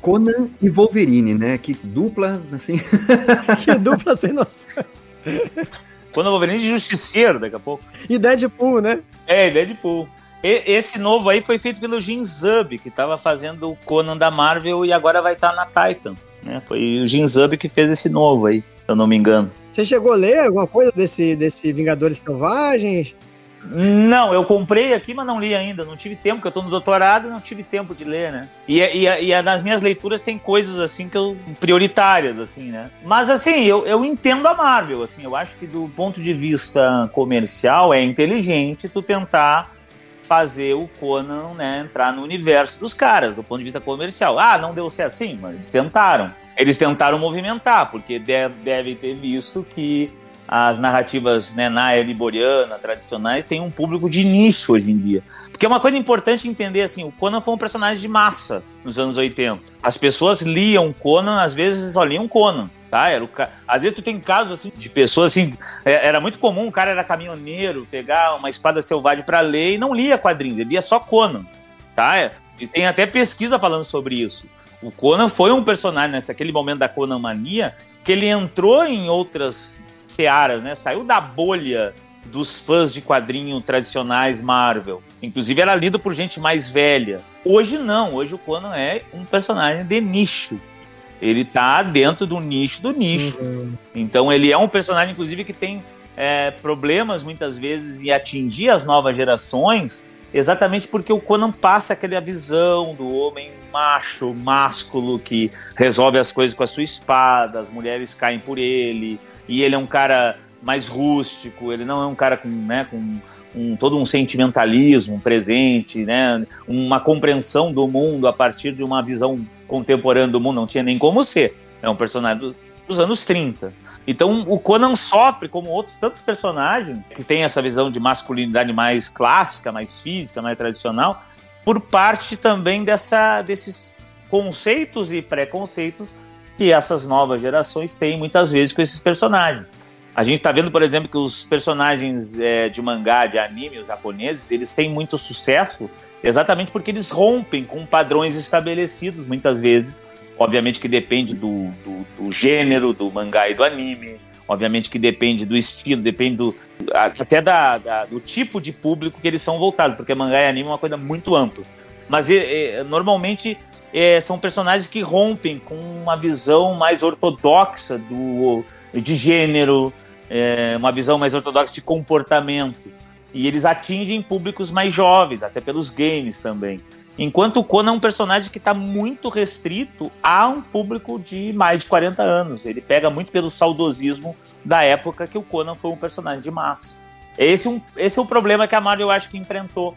Conan e Wolverine, né? Que dupla, assim. que dupla sem noção. Conan Wolverine de Justiceiro, daqui a pouco. E Deadpool, né? É, Deadpool. Esse novo aí foi feito pelo Jim Zub, que estava fazendo o Conan da Marvel e agora vai estar tá na Titan. Né? Foi o Jim Zub que fez esse novo aí, se eu não me engano. Você chegou a ler alguma coisa desse, desse Vingadores Selvagens? Não, eu comprei aqui, mas não li ainda. Não tive tempo, porque eu estou no doutorado e não tive tempo de ler, né? E, e, e, nas minhas leituras tem coisas assim que eu. prioritárias, assim, né? Mas assim, eu, eu entendo a Marvel, assim, eu acho que do ponto de vista comercial é inteligente tu tentar fazer o Conan né, entrar no universo dos caras, do ponto de vista comercial. Ah, não deu certo. Sim, mas eles tentaram. Eles tentaram movimentar, porque devem ter visto que as narrativas né, na liboriana, tradicionais, têm um público de nicho hoje em dia. Porque é uma coisa importante entender, assim, o Conan foi um personagem de massa nos anos 80. As pessoas liam Conan, às vezes só liam Conan. Tá? Era o ca... Às vezes tu tem casos assim, de pessoas assim. É, era muito comum, o cara era caminhoneiro, pegar uma espada selvagem para ler e não lia quadrinhos, ele lia só Conan. Tá? E tem até pesquisa falando sobre isso. O Conan foi um personagem nesse aquele momento da Conan mania que ele entrou em outras searas, né? Saiu da bolha dos fãs de quadrinho tradicionais Marvel. Inclusive era lido por gente mais velha. Hoje não, hoje o Conan é um personagem de nicho. Ele tá dentro do nicho do nicho. Uhum. Então ele é um personagem, inclusive, que tem é, problemas muitas vezes em atingir as novas gerações, exatamente porque o Conan passa aquela visão do homem macho, másculo, que resolve as coisas com a sua espada, as mulheres caem por ele, e ele é um cara mais rústico, ele não é um cara com, né, com um, todo um sentimentalismo presente, né, uma compreensão do mundo a partir de uma visão contemporâneo do mundo, não tinha nem como ser. É um personagem do, dos anos 30. Então o Conan sofre, como outros tantos personagens, que têm essa visão de masculinidade mais clássica, mais física, mais tradicional, por parte também dessa, desses conceitos e preconceitos que essas novas gerações têm muitas vezes com esses personagens. A gente está vendo, por exemplo, que os personagens é, de mangá, de anime, os japoneses, eles têm muito sucesso exatamente porque eles rompem com padrões estabelecidos, muitas vezes. Obviamente que depende do, do, do gênero, do mangá e do anime. Obviamente que depende do estilo, depende do, até da, da, do tipo de público que eles são voltados, porque mangá e anime é uma coisa muito ampla. Mas é, normalmente é, são personagens que rompem com uma visão mais ortodoxa do, de gênero, é, uma visão mais ortodoxa de comportamento. E eles atingem públicos mais jovens, até pelos games também. Enquanto o Conan é um personagem que está muito restrito a um público de mais de 40 anos. Ele pega muito pelo saudosismo da época que o Conan foi um personagem de massa. Esse, é um, esse é o problema que a Marvel, eu acho que enfrentou.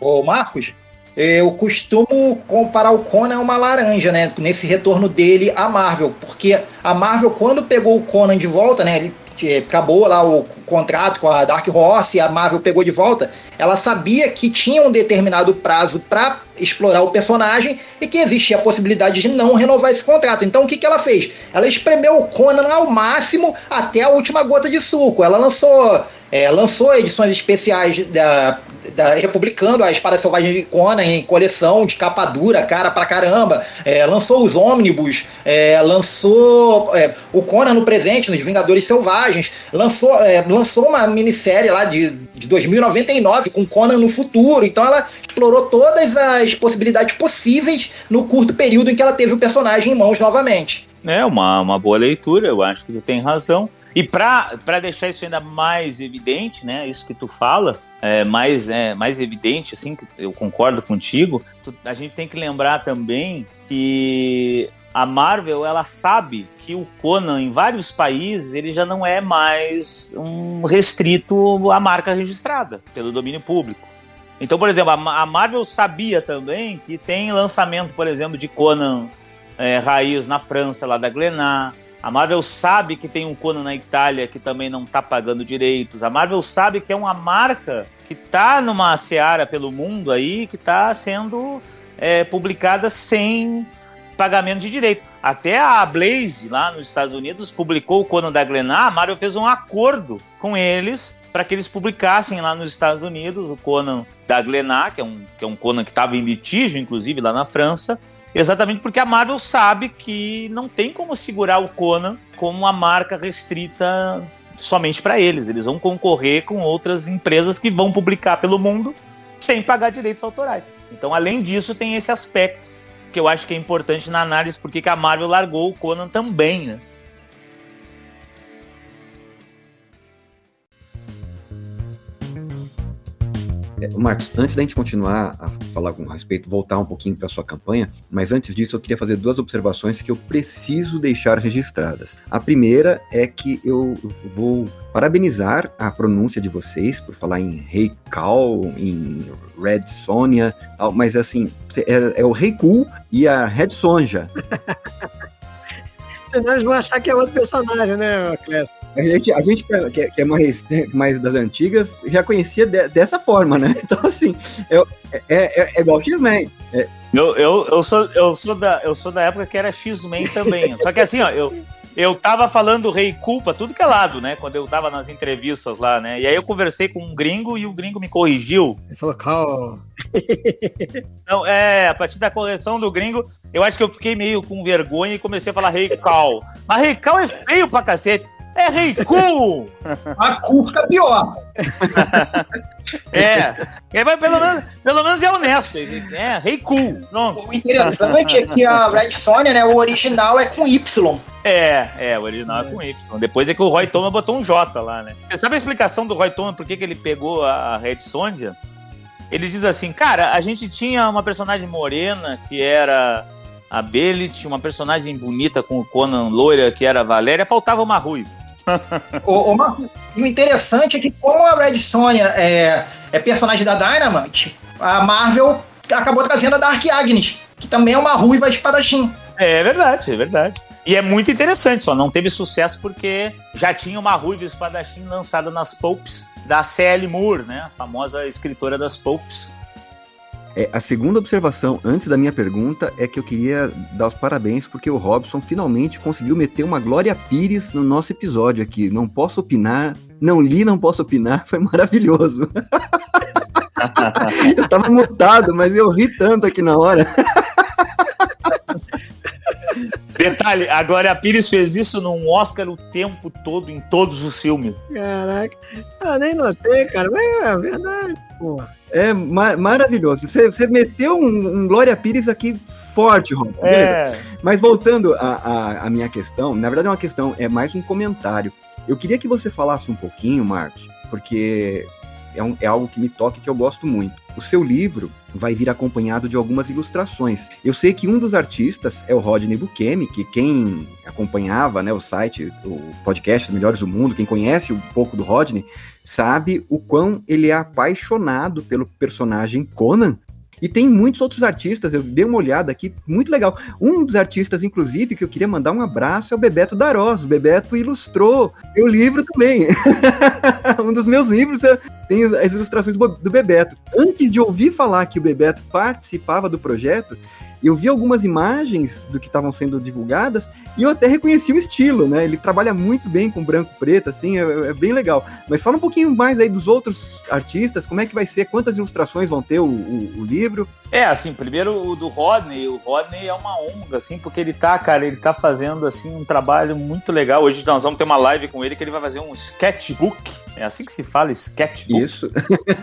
Ô, Marcos, eu costumo comparar o Conan a uma laranja, né? Nesse retorno dele à Marvel. Porque a Marvel, quando pegou o Conan de volta, né? Ele acabou lá o contrato com a Dark Horse e a Marvel pegou de volta, ela sabia que tinha um determinado prazo para explorar o personagem e que existia a possibilidade de não renovar esse contrato. Então o que, que ela fez? Ela espremeu o Conan ao máximo até a última gota de suco. Ela lançou é, lançou edições especiais da, da, republicando a Espada Selvagem de Conan em coleção de capa dura, cara pra caramba. É, lançou os ônibus, é, lançou é, o Conan no presente, nos Vingadores Selvagens, lançou, é, lançou uma minissérie lá de, de 2099 com Conan no futuro. Então ela explorou todas as possibilidades possíveis no curto período em que ela teve o personagem em mãos novamente. É uma, uma boa leitura, eu acho que tu tem razão. E para deixar isso ainda mais evidente, né, isso que tu fala, é, mais, é, mais evidente, assim, que eu concordo contigo, a gente tem que lembrar também que a Marvel, ela sabe que o Conan, em vários países, ele já não é mais um restrito à marca registrada pelo domínio público. Então, por exemplo, a Marvel sabia também que tem lançamento, por exemplo, de Conan é, Raiz na França, lá da Glenat, a Marvel sabe que tem um Conan na Itália que também não está pagando direitos. A Marvel sabe que é uma marca que está numa seara pelo mundo aí, que está sendo é, publicada sem pagamento de direito. Até a Blaze, lá nos Estados Unidos, publicou o Conan da Glenat. A Marvel fez um acordo com eles para que eles publicassem lá nos Estados Unidos o Conan da Glenat, que é um, que é um Conan que estava em litígio, inclusive, lá na França. Exatamente porque a Marvel sabe que não tem como segurar o Conan como uma marca restrita somente para eles. Eles vão concorrer com outras empresas que vão publicar pelo mundo sem pagar direitos autorais. Então, além disso, tem esse aspecto que eu acho que é importante na análise porque a Marvel largou o Conan também, né? Marcos, antes da gente continuar a falar com respeito, voltar um pouquinho para sua campanha, mas antes disso eu queria fazer duas observações que eu preciso deixar registradas. A primeira é que eu vou parabenizar a pronúncia de vocês por falar em Rei Cal, em Red Sonja, mas assim, é, é o Rei Cool e a Red Sonja. Senão eles vão achar que é outro personagem, né, Clécio? A gente, a gente que, é, que é mais, mais das antigas já conhecia de, dessa forma, né? Então, assim, é, é, é, é igual X-Men. É. Eu, eu, eu, sou, eu, sou da, eu sou da época que era X-Men também. Só que assim, ó, eu, eu tava falando rei culpa, tudo que é lado, né? Quando eu tava nas entrevistas lá, né? E aí eu conversei com um gringo e o gringo me corrigiu. Ele falou, calma. Então, é, a partir da correção do gringo, eu acho que eu fiquei meio com vergonha e comecei a falar rei cal. Mas rei cal é feio pra cacete. É Reiku! A cu fica pior. é, é mas pelo menos, pelo menos é honesto. É, Reiku. O interessante é que a Red Sonja, né, o original é com Y. É, é, o original é, é com Y. Depois é que o Roy Thomas botou um J lá, né? Você sabe a explicação do Roy Thomas por que, que ele pegou a Red Sonja? Ele diz assim, cara, a gente tinha uma personagem morena que era a Belit, uma personagem bonita com o Conan loira que era a Valéria, faltava uma ruiva o, o, o, interessante é que, como a Red Sonja é, é personagem da Dynamite, a Marvel acabou trazendo a Dark Agnes, que também é uma ruiva espadachim. É verdade, é verdade. E é muito interessante, só não teve sucesso porque já tinha uma ruiva espadachim lançada nas Popes da C.L. Moore, né? A famosa escritora das Popes. É, a segunda observação, antes da minha pergunta, é que eu queria dar os parabéns porque o Robson finalmente conseguiu meter uma Glória Pires no nosso episódio aqui. Não posso opinar, não li, não posso opinar, foi maravilhoso. eu tava mutado, mas eu ri tanto aqui na hora. Detalhe, a Glória Pires fez isso num Oscar o tempo todo, em todos os filmes. Caraca. Eu nem notei, cara, mas é verdade, pô. É ma maravilhoso. Você, meteu um, um, Glória Pires aqui forte, Ron. É. Mas voltando à minha questão, na verdade é uma questão, é mais um comentário. Eu queria que você falasse um pouquinho, Marcos, porque é, um, é algo que me toca e que eu gosto muito. O seu livro vai vir acompanhado de algumas ilustrações. Eu sei que um dos artistas é o Rodney Bukemi, que quem acompanhava né, o site, o podcast dos Melhores do Mundo, quem conhece um pouco do Rodney, sabe o quão ele é apaixonado pelo personagem Conan e tem muitos outros artistas, eu dei uma olhada aqui, muito legal. Um dos artistas, inclusive, que eu queria mandar um abraço é o Bebeto Darós. O Bebeto ilustrou meu livro também. um dos meus livros tem as ilustrações do Bebeto. Antes de ouvir falar que o Bebeto participava do projeto, eu vi algumas imagens do que estavam sendo divulgadas e eu até reconheci o estilo, né? Ele trabalha muito bem com branco e preto, assim, é, é, bem legal. Mas fala um pouquinho mais aí dos outros artistas, como é que vai ser, quantas ilustrações vão ter o, o, o livro? É, assim, primeiro o do Rodney, o Rodney é uma honra, assim, porque ele tá, cara, ele tá fazendo, assim, um trabalho muito legal. Hoje nós vamos ter uma live com ele que ele vai fazer um sketchbook, é assim que se fala, sketchbook. Isso.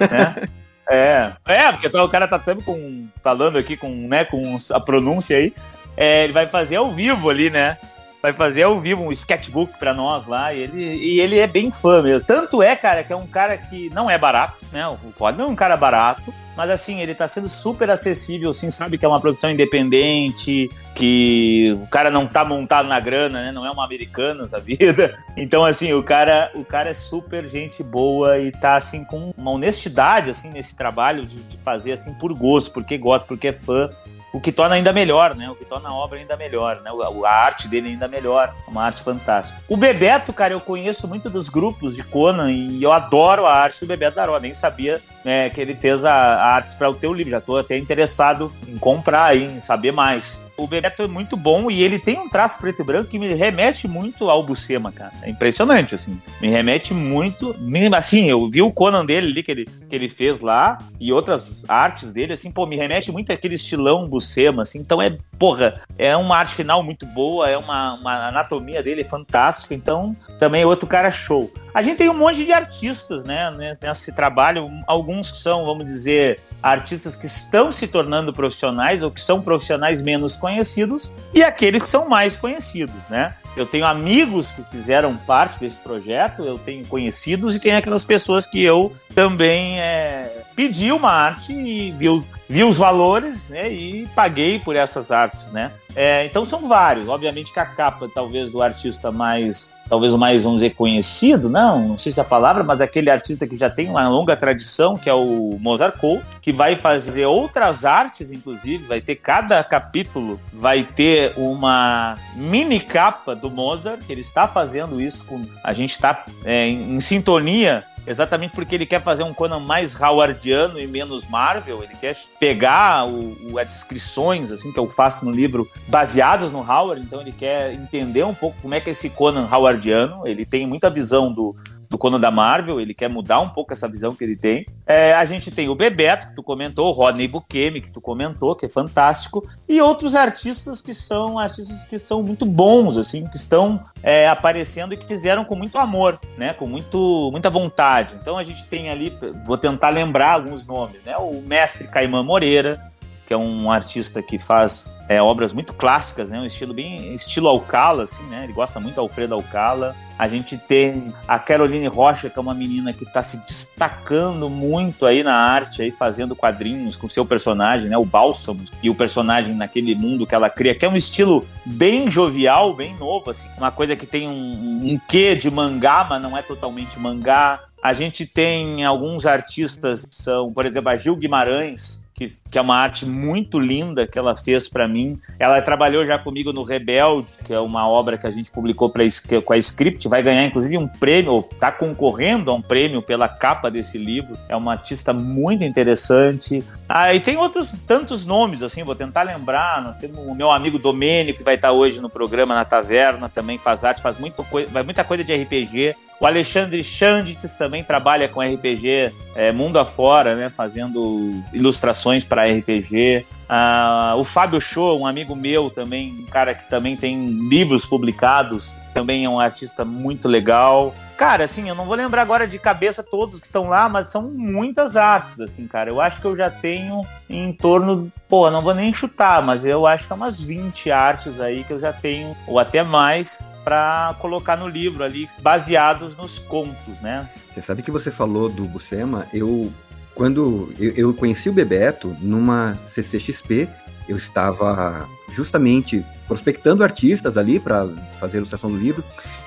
Né? É, é, porque o cara tá com, falando aqui com, né, com a pronúncia aí. É, ele vai fazer ao vivo ali, né? Vai fazer ao vivo um sketchbook para nós lá. E ele, e ele é bem fã mesmo. Tanto é, cara, que é um cara que não é barato, né? O Cod não é um cara barato. Mas assim, ele tá sendo super acessível, assim, sabe que é uma produção independente, que o cara não tá montado na grana, né? Não é uma Americanas da vida. Então, assim, o cara, o cara é super gente boa e tá assim com uma honestidade assim nesse trabalho de, de fazer assim por gosto, porque gosta, porque é fã o que torna ainda melhor, né? O que torna a obra ainda melhor, né? A arte dele ainda melhor, uma arte fantástica. O Bebeto, cara, eu conheço muito dos grupos de Conan e eu adoro a arte do Bebeto Daró. Nem sabia né, que ele fez a, a artes para o teu livro. Já estou até interessado em comprar, em saber mais. O Bebeto é muito bom e ele tem um traço preto e branco que me remete muito ao Buscema, cara. É impressionante, assim. Me remete muito. Assim, eu vi o Conan dele ali que ele, que ele fez lá e outras artes dele, assim, pô, me remete muito àquele estilão Buscema, assim. Então é, porra, é uma arte final muito boa, é uma, uma anatomia dele fantástica. Então também é outro cara show. A gente tem um monte de artistas, né, nesse trabalho. Alguns são, vamos dizer, artistas que estão se tornando profissionais ou que são profissionais menos conhecidos e aqueles que são mais conhecidos, né? Eu tenho amigos que fizeram parte desse projeto, eu tenho conhecidos e tem aquelas pessoas que eu também é, pedi uma arte e vi os, vi os valores né, e paguei por essas artes, né? É, então são vários. Obviamente que a capa, talvez, do artista mais talvez o mais, vamos dizer, conhecido, não, não sei se é a palavra, mas aquele artista que já tem uma longa tradição, que é o Mozart Cole, que vai fazer outras artes, inclusive, vai ter cada capítulo, vai ter uma mini capa do Mozart, que ele está fazendo isso com. A gente está é, em, em sintonia exatamente porque ele quer fazer um Conan mais howardiano e menos Marvel. Ele quer pegar o, o, as descrições assim que eu faço no livro baseadas no Howard. Então ele quer entender um pouco como é que é esse Conan howardiano. Ele tem muita visão do do Conan da Marvel, ele quer mudar um pouco essa visão que ele tem. É, a gente tem o Bebeto, que tu comentou, o Rodney Bukemi, que tu comentou, que é fantástico, e outros artistas que são artistas que são muito bons, assim, que estão é, aparecendo e que fizeram com muito amor, né, com muito, muita vontade. Então a gente tem ali, vou tentar lembrar alguns nomes, né, o mestre Caimã Moreira, que é um artista que faz é, obras muito clássicas, né? Um estilo bem estilo Alcala, assim, né? Ele gosta muito do Alfredo Alcala. A gente tem a Caroline Rocha, que é uma menina que está se destacando muito aí na arte, aí fazendo quadrinhos com seu personagem, né? O Bálsamo e o personagem naquele mundo que ela cria, que é um estilo bem jovial, bem novo, assim, uma coisa que tem um, um quê de mangá, mas não é totalmente mangá. A gente tem alguns artistas, são, por exemplo, a Gil Guimarães, que, que é uma arte muito linda que ela fez para mim. Ela trabalhou já comigo no Rebelde, que é uma obra que a gente publicou pra, com a Script, vai ganhar inclusive um prêmio, está concorrendo a um prêmio pela capa desse livro. É uma artista muito interessante. Ah, e tem outros tantos nomes, assim, vou tentar lembrar. Nós temos o meu amigo Domênico, que vai estar hoje no programa na Taverna, também faz arte, faz muito, muita coisa de RPG. O Alexandre Chandits também trabalha com RPG é, mundo afora, né, fazendo ilustrações para RPG. Uh, o Fábio Show, um amigo meu também, um cara que também tem livros publicados, também é um artista muito legal. Cara, assim, eu não vou lembrar agora de cabeça todos que estão lá, mas são muitas artes, assim, cara. Eu acho que eu já tenho em torno, pô, não vou nem chutar, mas eu acho que é umas 20 artes aí que eu já tenho, ou até mais, para colocar no livro ali, baseados nos contos, né? Você sabe que você falou do Bucema, eu quando eu, conheci o Bebeto numa CCXP, eu estava justamente prospectando artistas ali para fazer a ilustração do livro.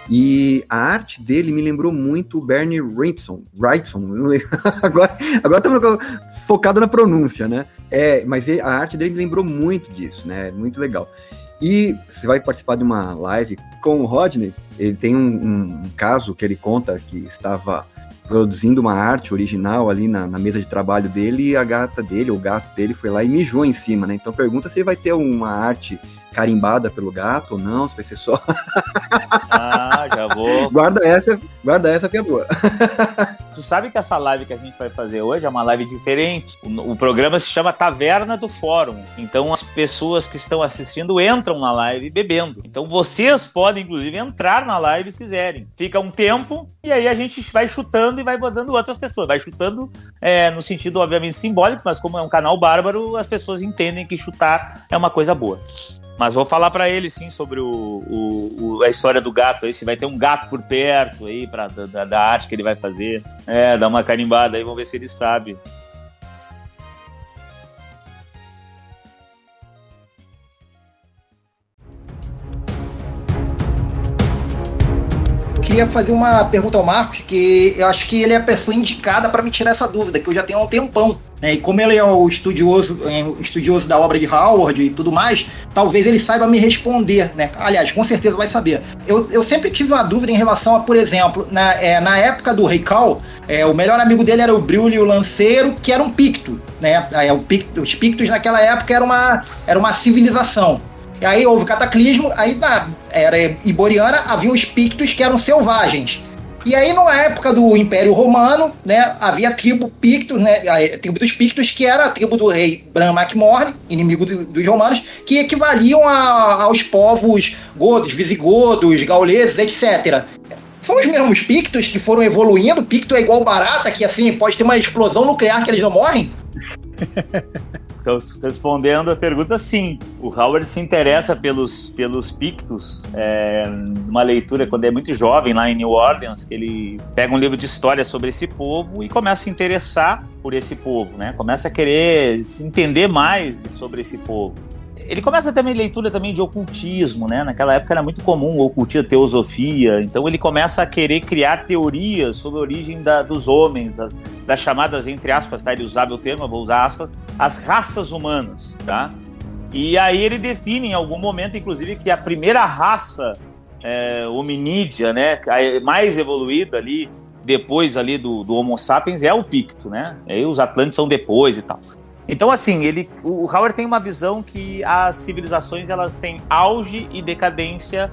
E a arte dele me lembrou muito o Bernie Wrightson. Wrightson agora agora estamos focado na pronúncia, né? É, mas a arte dele me lembrou muito disso, né? Muito legal. E você vai participar de uma live com o Rodney. Ele tem um, um caso que ele conta que estava produzindo uma arte original ali na, na, mesa de trabalho dele e a gata dele, o gato dele, foi lá e mijou em cima, né? Então pergunta se ele vai ter uma arte carimbada pelo gato ou não, se vai ser só. ah, já vou. Guarda essa, guarda essa que é boa. tu sabe que essa live que a gente vai fazer hoje é uma live diferente. O, o, programa se chama Taverna do Fórum. Então as pessoas que estão assistindo entram na live bebendo. Então vocês podem, inclusive, entrar na live se quiserem. Fica um tempo e aí a gente vai chutando e vai botando outras pessoas. Vai chutando é, no sentido, obviamente, simbólico, mas como é um canal bárbaro, as pessoas entendem que chutar é uma coisa boa. Mas vou falar para ele sim sobre o, o, o, a história do gato aí, se vai ter um gato por perto aí pra, da, da arte que ele vai fazer. É, dar uma carimbada aí, vamos ver se ele sabe. Queria fazer uma pergunta ao Marcos, que eu acho que ele é a pessoa indicada para me tirar essa dúvida, que eu já tenho há um tempão. Né? E como ele é o estudioso, é, estudioso da obra de Howard e tudo mais, talvez ele saiba me responder. Né? Aliás, com certeza vai saber. Eu, eu sempre tive uma dúvida em relação a, por exemplo, na, é, na época do Rei Cal, é, o melhor amigo dele era o Brilho Lanceiro, que era um picto. Né? É, o picto, os pictos naquela época era uma, era uma civilização. E aí houve cataclismo, aí na era iboriana havia os pictos que eram selvagens. E aí, na época do Império Romano, né, havia a tribo Pictos, né, a tribo dos Pictos, que era a tribo do rei Bran MacMorne, inimigo do, dos romanos, que equivaliam a, aos povos godos, visigodos, gauleses, etc. São os mesmos Pictos que foram evoluindo. Picto é igual barata, que assim, pode ter uma explosão nuclear que eles não morrem? Respondendo a pergunta, sim. O Howard se interessa pelos, pelos Pictos, é, uma leitura quando é muito jovem lá em New Orleans, que ele pega um livro de história sobre esse povo e começa a se interessar por esse povo, né? Começa a querer entender mais sobre esse povo. Ele começa também leitura também de ocultismo, né? Naquela época era muito comum o ocultismo, teosofia. Então ele começa a querer criar teorias sobre a origem da, dos homens, das, das, chamadas, entre aspas, tá? Ele usava o termo, vou usar aspas, as raças humanas, tá? E aí ele define em algum momento, inclusive, que a primeira raça é, hominídea, né? Mais evoluída ali, depois ali do, do Homo sapiens, é o Picto, né? Aí os Atlantes são depois e tal. Então, assim, ele, o Howard tem uma visão que as civilizações elas têm auge e decadência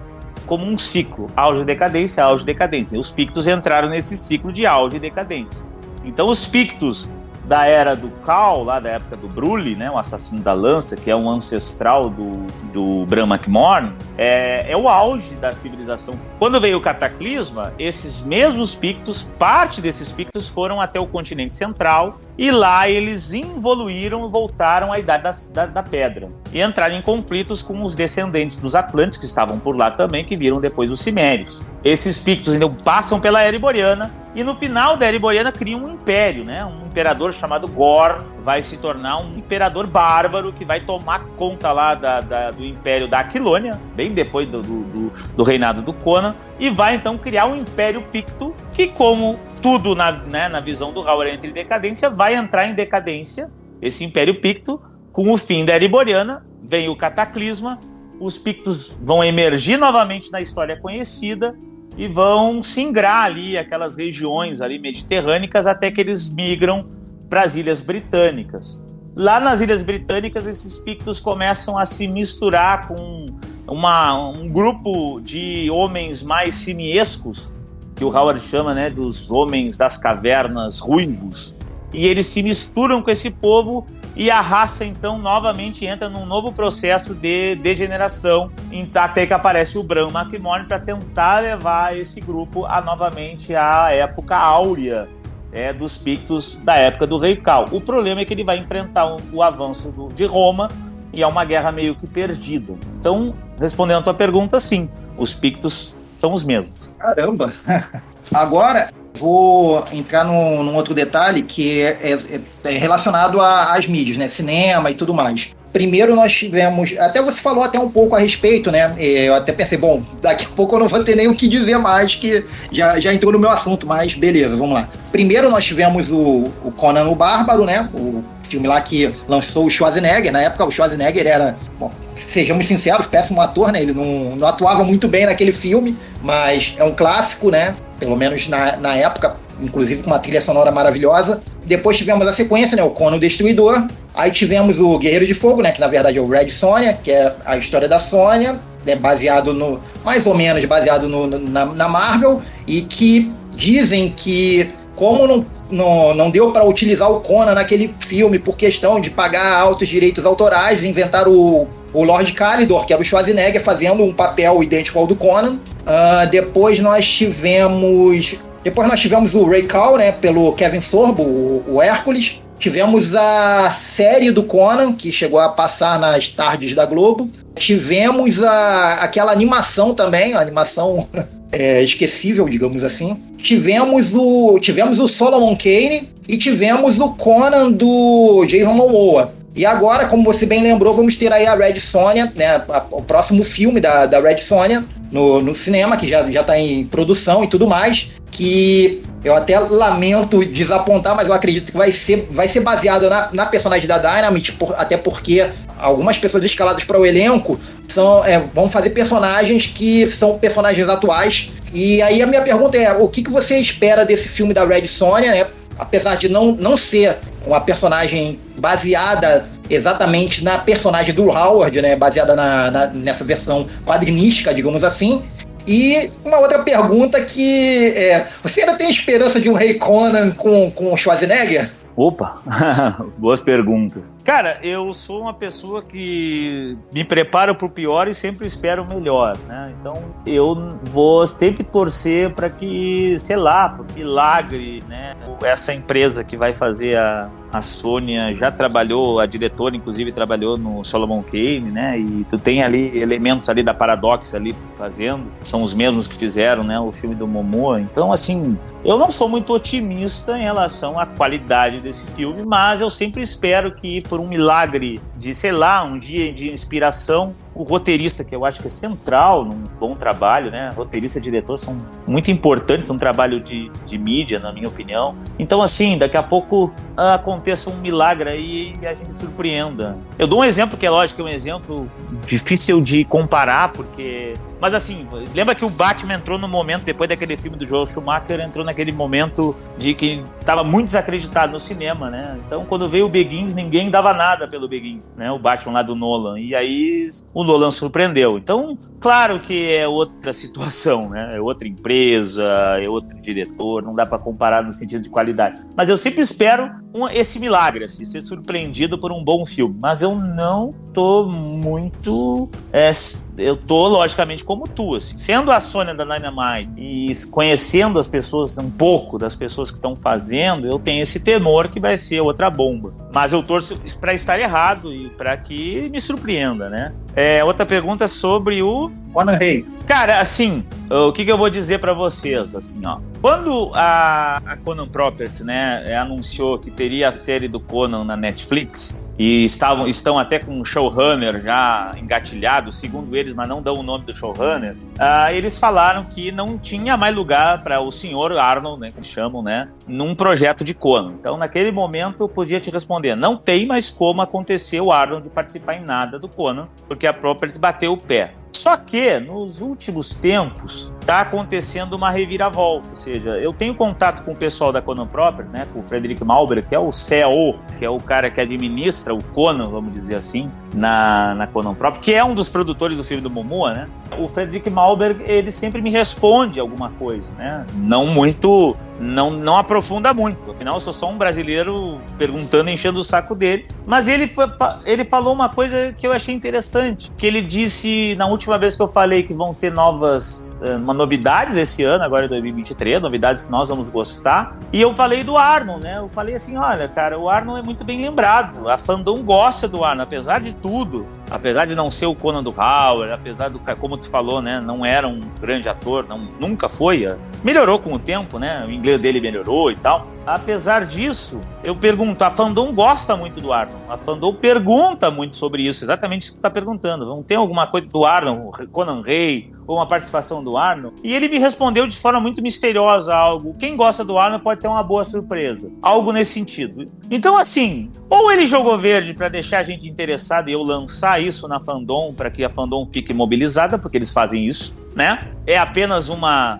como um ciclo. Auge e decadência, auge e decadência. Os Pictos entraram nesse ciclo de auge e decadência. Então, os Pictos da era do Cal, lá da época do Brully, né, o assassino da lança, que é um ancestral do, do Bram McMorn, é, é o auge da civilização. Quando veio o cataclisma, esses mesmos Pictos, parte desses Pictos foram até o continente central, e lá eles evoluíram e voltaram à idade da, da, da, pedra. E entraram em conflitos com os descendentes dos Atlantes, que estavam por lá também, que viram depois os Cimérios. Esses pictos então passam pela Era Iboriana e no final da Era Iboriana criam um império, né? Um imperador chamado Gor vai se tornar um imperador bárbaro que vai tomar conta lá da, da, do império da Aquilônia, bem depois do, do, do, reinado do Conan, e vai então criar um império picto que, como tudo na, né, na visão do Howard entra em decadência, vai entrar em decadência, esse império picto, com o fim da Era Iboriana, vem o cataclisma, os pictos vão emergir novamente na história conhecida, e vão singrar ali aquelas regiões ali mediterrânicas até que eles migram para as ilhas britânicas. Lá nas ilhas britânicas, esses pictos começam a se misturar com uma, um grupo de homens mais simiescos, que o Howard chama né, dos homens das cavernas ruivos. E eles se misturam com esse povo e a raça então novamente entra num novo processo de degeneração, até que aparece o Bran McMorn para tentar levar esse grupo a novamente à época áurea é, dos Pictos da época do Rei Cal. O problema é que ele vai enfrentar o, o avanço do, de Roma e é uma guerra meio que perdida. Então, respondendo a tua pergunta, sim, os Pictos são os mesmos. Caramba! Agora, vou entrar num, num outro detalhe que é, é, é relacionado às mídias, né? Cinema e tudo mais. Primeiro nós tivemos, até você falou até um pouco a respeito, né? Eu até pensei, bom, daqui a pouco eu não vou ter nem o que dizer mais, que já, já entrou no meu assunto, mas beleza, vamos lá. Primeiro nós tivemos o, o Conan o Bárbaro, né? O filme lá que lançou o Schwarzenegger. Na época o Schwarzenegger era, bom, sejamos sinceros, péssimo ator, né? Ele não, não atuava muito bem naquele filme, mas é um clássico, né? Pelo menos na, na época, inclusive com uma trilha sonora maravilhosa. Depois tivemos a sequência, né? O Conan Destruidor. Aí tivemos o Guerreiro de Fogo, né? Que na verdade é o Red Sonja, que é a história da Sônia, né, baseado no. mais ou menos baseado no, na, na Marvel, e que dizem que, como não não, não deu para utilizar o Conan naquele filme por questão de pagar altos direitos autorais, inventaram o, o Lord Calidor, que era o Schwarzenegger, fazendo um papel idêntico ao do Conan. Uh, depois nós tivemos. Depois nós tivemos o Ray Cal, né, pelo Kevin Sorbo, o, o Hércules. Tivemos a série do Conan, que chegou a passar nas tardes da Globo. Tivemos a, aquela animação também, a animação é, esquecível, digamos assim. Tivemos o, tivemos o Solomon Kane e tivemos o Conan do Jason Momoa. E agora, como você bem lembrou, vamos ter aí a Red Sonja, né, o próximo filme da, da Red Sonja no, no cinema, que já está em produção e tudo mais, que eu até lamento desapontar, mas eu acredito que vai ser, vai ser baseado na, na personagem da Dynamite, por, até porque algumas pessoas escaladas para o elenco são, é, vão fazer personagens que são personagens atuais. E aí a minha pergunta é: o que, que você espera desse filme da Red Sonja, né? Apesar de não, não ser uma personagem baseada exatamente na personagem do Howard, né? Baseada na, na, nessa versão quadrinística, digamos assim. E uma outra pergunta que é, você ainda tem esperança de um Rei Conan com, com Schwarzenegger? Opa, boas perguntas. Cara, eu sou uma pessoa que me preparo para o pior e sempre espero o melhor, né? Então eu vou sempre torcer para que, sei lá, por milagre, né? Essa empresa que vai fazer a, a Sônia já trabalhou, a diretora inclusive trabalhou no Solomon Kane, né? E tu tem ali elementos ali da Paradox ali fazendo, são os mesmos que fizeram, né? O filme do Momoa. Então assim, eu não sou muito otimista em relação à qualidade desse filme, mas eu sempre espero que por um milagre de, sei lá, um dia de inspiração, o roteirista, que eu acho que é central num bom trabalho, né? Roteirista e diretor são muito importantes num trabalho de, de mídia, na minha opinião. Então, assim, daqui a pouco ah, aconteça um milagre aí e a gente surpreenda. Eu dou um exemplo que é lógico é um exemplo difícil de comparar, porque mas assim, lembra que o Batman entrou no momento, depois daquele filme do Joel Schumacher, entrou naquele momento de que estava muito desacreditado no cinema, né? Então, quando veio o Begins, ninguém dava nada pelo Begins, né? O Batman lá do Nolan. E aí o Nolan surpreendeu. Então, claro que é outra situação, né? É outra empresa, é outro diretor, não dá para comparar no sentido de qualidade. Mas eu sempre espero um, esse milagre, assim, ser surpreendido por um bom filme. Mas eu não tô muito. É, eu tô, logicamente, como tu, assim. Sendo a Sônia da Dynamite e conhecendo as pessoas, um pouco das pessoas que estão fazendo, eu tenho esse temor que vai ser outra bomba. Mas eu torço para estar errado e para que me surpreenda, né? É, outra pergunta sobre o. Conan Rei. Cara, assim, o que, que eu vou dizer para vocês, assim, ó. Quando a, a Conan Properties, né, anunciou que teria a série do Conan na Netflix, e estavam, estão até com um showrunner já engatilhado, segundo eles, mas não dão o nome do showrunner. Uh, eles falaram que não tinha mais lugar para o senhor Arnold, né, que chamam, né, num projeto de Conan. Então, naquele momento, eu podia te responder: não tem mais como acontecer o Arnold participar em nada do Conan, porque a Properties bateu o pé. Só que nos últimos tempos está acontecendo uma reviravolta, ou seja, eu tenho contato com o pessoal da Conan Properties, né, com o Frederic Malber, que é o CEO, que é o cara que administra o Conan, vamos dizer assim, na, na Conan Properties, que é um dos produtores do filme do Momoa, né? o Frederick Malberg, ele sempre me responde alguma coisa, né? Não muito não, não aprofunda muito. Afinal, eu sou só um brasileiro perguntando, enchendo o saco dele. Mas ele, foi, ele falou uma coisa que eu achei interessante. Que ele disse, na última vez que eu falei que vão ter novas, eh, uma novidade desse ano, agora em 2023, novidades que nós vamos gostar. E eu falei do Arnon, né? Eu falei assim, olha, cara, o Arnon é muito bem lembrado. A fandom gosta do Arnon, apesar de tudo. Apesar de não ser o Conan do Howard, apesar do, como tu falou, né? Não era um grande ator, não, nunca foi. Melhorou com o tempo, né? O inglês dele melhorou e tal. Apesar disso, eu pergunto, a fandom gosta muito do Arnon. A fandom pergunta muito sobre isso, exatamente isso que está perguntando. Não tem alguma coisa do Arnon, Conan Rey, ou uma participação do Arnon? E ele me respondeu de forma muito misteriosa algo. Quem gosta do Arnon pode ter uma boa surpresa. Algo nesse sentido. Então, assim, ou ele jogou verde para deixar a gente interessado e eu lançar isso na fandom para que a fandom fique mobilizada, porque eles fazem isso, né? É apenas uma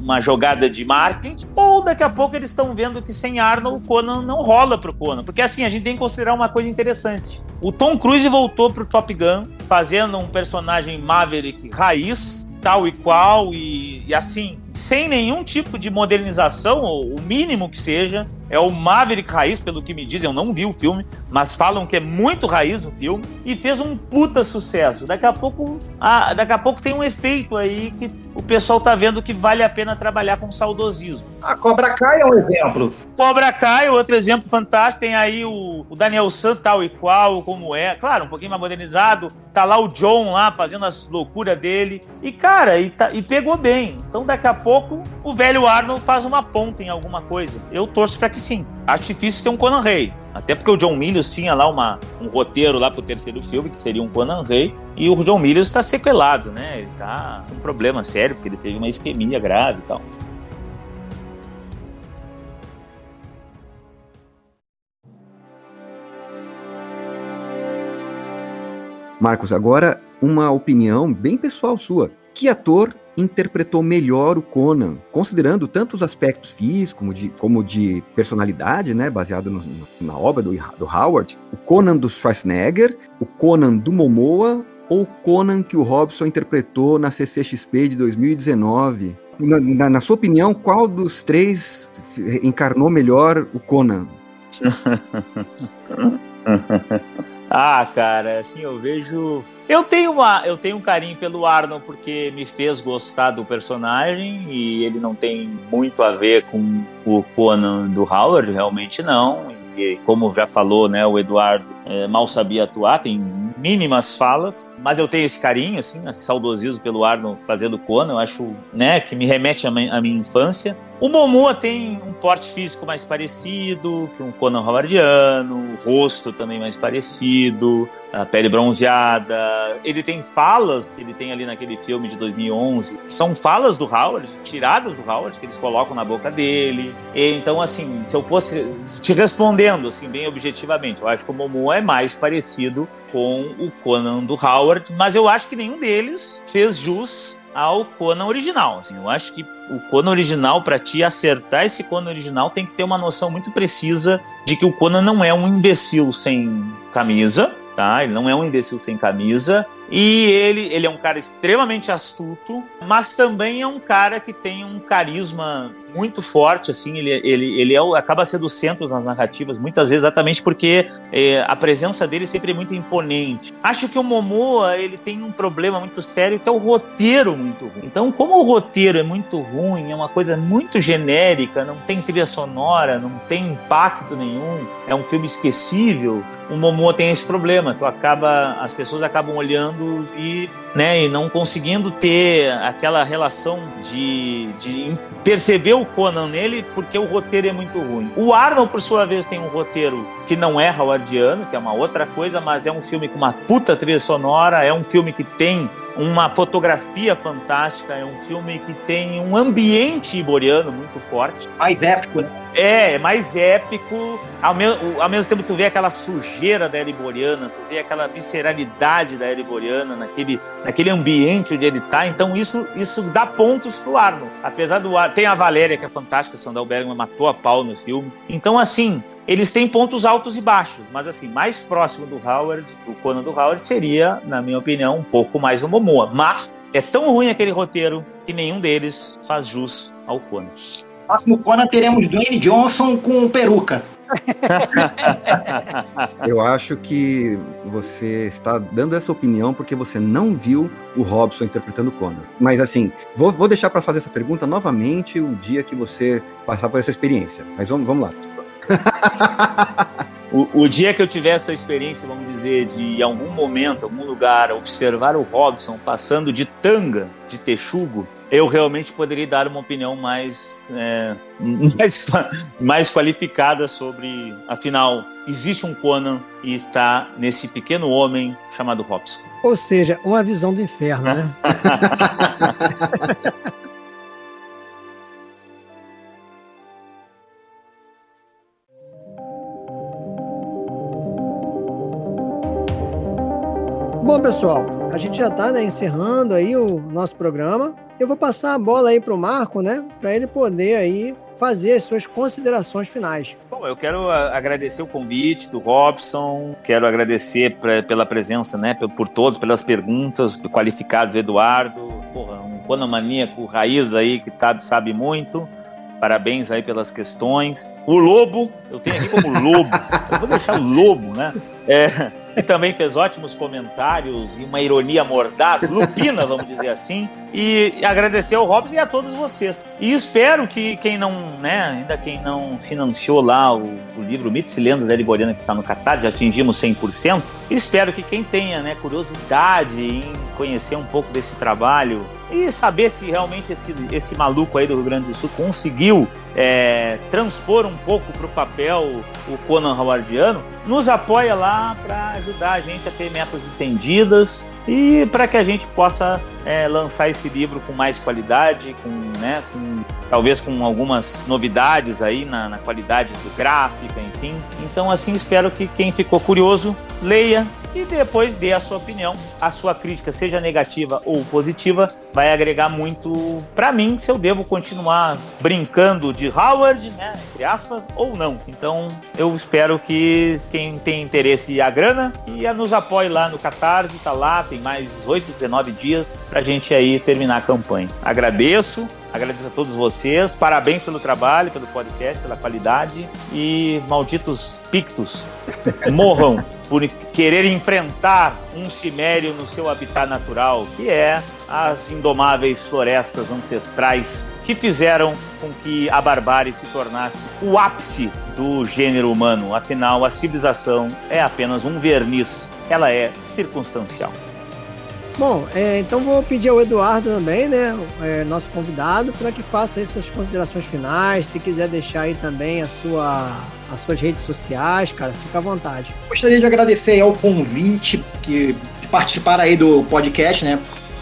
uma jogada de marketing, ou daqui a pouco eles estão vendo que sem Arnold o Conan não rola pro Conan. Porque assim, a gente tem que considerar uma coisa interessante. O Tom Cruise voltou pro Top Gun fazendo um personagem Maverick raiz, tal e qual, e, e assim, sem nenhum tipo de modernização, o mínimo que seja, é o Maverick Raiz, pelo que me dizem. Eu não vi o filme, mas falam que é muito raiz o filme. E fez um puta sucesso. Daqui a pouco, daqui a pouco tem um efeito aí que o pessoal tá vendo que vale a pena trabalhar com saudosismo. A Cobra Kai é um exemplo. Cobra Kai, outro exemplo fantástico. Tem aí o, o Daniel San, tal e qual, como é. Claro, um pouquinho mais modernizado. Tá lá o John lá fazendo as loucuras dele. E, cara, e, tá, e pegou bem. Então, daqui a pouco, o velho Arnold faz uma ponta em alguma coisa. Eu torço pra que sim. Acho difícil ter um Conan Rey. Até porque o John Milius tinha lá uma, um roteiro lá pro terceiro filme, que seria um Conan Rey. E o John Milius está sequelado, né? Ele tá com um problema sério, porque ele teve uma isquemia grave e tal. Marcos, agora uma opinião bem pessoal sua. Que ator interpretou melhor o Conan, considerando tanto os aspectos físicos como de, como de personalidade, né, baseado no, na obra do, do Howard, o Conan do Schwarzenegger, o Conan do Momoa ou o Conan que o Robson interpretou na CCXP de 2019? Na, na, na sua opinião, qual dos três encarnou melhor o Conan? Ah, cara, assim, eu vejo. Eu tenho, uma, eu tenho um carinho pelo Arnold porque me fez gostar do personagem e ele não tem muito a ver com o Conan do Howard, realmente não. E como já falou, né, o Eduardo é, mal sabia atuar, tem mínimas falas, mas eu tenho esse carinho, assim, esse saudosismo pelo Arnold fazendo Conan, eu acho, né, que me remete à minha infância. O Momoa tem um porte físico mais parecido que um Conan Howardiano, o rosto também mais parecido, a pele bronzeada. Ele tem falas que ele tem ali naquele filme de 2011, que são falas do Howard, tiradas do Howard, que eles colocam na boca dele. E, então, assim, se eu fosse te respondendo, assim, bem objetivamente, eu acho que o Momoa é mais parecido com o Conan do Howard, mas eu acho que nenhum deles fez jus ao Conan original. Assim, eu acho que o Conan original, para te acertar esse Conan original, tem que ter uma noção muito precisa de que o Conan não é um imbecil sem camisa, tá? Ele não é um imbecil sem camisa. E ele, ele é um cara extremamente astuto, mas também é um cara que tem um carisma muito forte, assim, ele, ele, ele é, acaba sendo o centro das narrativas, muitas vezes exatamente porque é, a presença dele sempre é muito imponente. Acho que o Momoa, ele tem um problema muito sério, que é o roteiro muito ruim. Então, como o roteiro é muito ruim, é uma coisa muito genérica, não tem trilha sonora, não tem impacto nenhum, é um filme esquecível, o Momoa tem esse problema, tu acaba, as pessoas acabam olhando e né, e não conseguindo ter aquela relação de, de perceber o Conan nele, porque o roteiro é muito ruim. O Arnold, por sua vez, tem um roteiro que não é howardiano, que é uma outra coisa, mas é um filme com uma puta trilha sonora, é um filme que tem uma fotografia fantástica, é um filme que tem um ambiente iboriano muito forte. Mais épico, né? É, é mais épico. Ao, me ao mesmo tempo, tu vê aquela sujeira da Ereboriana, tu vê aquela visceralidade da Ereboriana naquele, naquele ambiente onde ele tá. Então, isso, isso dá pontos pro Arno. Apesar do Ar... Tem a Valéria, que é fantástica, Sandal Bergman matou a pau no filme. Então, assim, eles têm pontos altos e baixos, mas assim, mais próximo do Howard, do Conan do Howard, seria, na minha opinião, um pouco mais o Momoa. Mas é tão ruim aquele roteiro que nenhum deles faz jus ao Conan. Próximo Conan teremos Dwayne Johnson com peruca. Eu acho que você está dando essa opinião porque você não viu o Robson interpretando Conan. Mas assim, vou, vou deixar para fazer essa pergunta novamente o dia que você passar por essa experiência. Mas vamos, vamos lá. o, o, dia que eu tiver essa experiência, vamos dizer, de em algum momento, algum lugar, observar o Robson passando de tanga, de texugo, eu realmente poderia dar uma opinião mais, é, mais, mais qualificada sobre, afinal, existe um Conan e está nesse pequeno homem chamado Robson. Ou seja, uma visão do inferno, né? Bom, pessoal, a gente já está né, encerrando aí o nosso programa. Eu vou passar a bola aí para o Marco, né, para ele poder aí fazer as suas considerações finais. Bom, eu quero agradecer o convite do Robson, quero agradecer pra, pela presença, né, por todos, pelas perguntas, qualificado do Eduardo, porra, um ponomaníaco raiz aí que tá, sabe muito. Parabéns aí pelas questões. O Lobo, eu tenho aqui como Lobo, eu vou deixar o Lobo, né? É, e também fez ótimos comentários e uma ironia mordaz, lupina, vamos dizer assim. E agradecer ao Robson e a todos vocês. E espero que quem não, né, ainda quem não financiou lá o, o livro Mitos e Lendas da Liboriana que está no Catar, já atingimos 100%. Espero que quem tenha né, curiosidade em conhecer um pouco desse trabalho e saber se realmente esse, esse maluco aí do Rio Grande do Sul conseguiu é, transpor um pouco para o papel o Conan Howardiano, nos apoia lá para ajudar a gente a ter metas estendidas e para que a gente possa é, lançar esse livro com mais qualidade, com, né, com talvez com algumas novidades aí na, na qualidade do gráfica, enfim. Então assim espero que quem ficou curioso leia e depois dê a sua opinião. A sua crítica, seja negativa ou positiva, vai agregar muito para mim se eu devo continuar brincando de Howard, né, entre aspas, ou não. Então eu espero que quem tem interesse e a grana e nos apoie lá no Catarse, tá lá, tem mais 18, 19 dias pra gente aí terminar a campanha. Agradeço. Agradeço a todos vocês. Parabéns pelo trabalho, pelo podcast, pela qualidade. E malditos pictos morram por querer enfrentar um cimério no seu habitat natural, que é as indomáveis florestas ancestrais que fizeram com que a barbárie se tornasse o ápice do gênero humano. Afinal, a civilização é apenas um verniz, ela é circunstancial. Bom, é, então vou pedir ao Eduardo também, né, é, nosso convidado, para que faça aí suas considerações finais. Se quiser deixar aí também a sua, as suas redes sociais, cara, fica à vontade. Gostaria de agradecer ao convite que, de participar aí do podcast, né?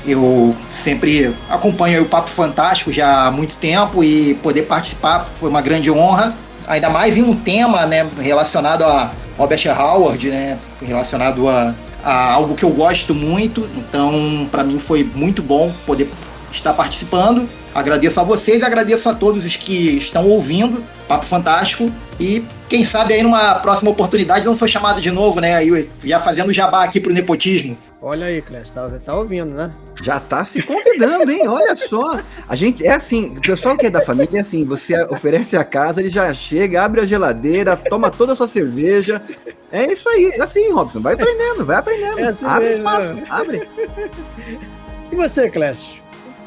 Eu sempre acompanho o Papo Fantástico já há muito tempo e poder participar foi uma grande honra, ainda mais em um tema né, relacionado a Robert Howard, né, relacionado a algo que eu gosto muito, então para mim foi muito bom poder estar participando. Agradeço a vocês, agradeço a todos os que estão ouvindo, Papo Fantástico, e quem sabe aí numa próxima oportunidade não sou chamado de novo, né? Aí já fazendo jabá aqui pro nepotismo. Olha aí, Clécio, tá, tá ouvindo, né? Já tá se convidando, hein? Olha só. A gente é assim, o pessoal que é da família é assim, você oferece a casa, ele já chega, abre a geladeira, toma toda a sua cerveja, é isso aí, é assim, Robson. Vai aprendendo, vai aprendendo. É assim abre mesmo, espaço, abre. E você, Clécio?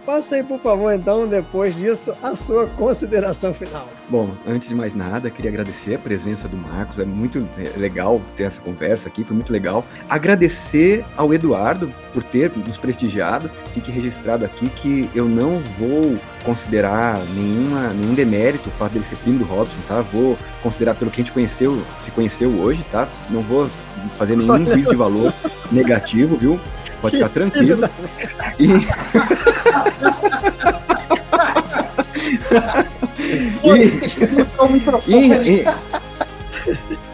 Faça aí, por favor, então, depois disso, a sua consideração final. Bom, antes de mais nada, queria agradecer a presença do Marcos. É muito é, legal ter essa conversa aqui, foi muito legal. Agradecer ao Eduardo por ter nos prestigiado. Fique registrado aqui que eu não vou considerar nenhuma, nenhum demérito o fato dele ser primo do Robson, tá? Vou considerar pelo que a gente conheceu, se conheceu hoje, tá? Não vou fazer nenhum juízo de valor negativo, viu? Pode ficar tranquilo. E... e, e,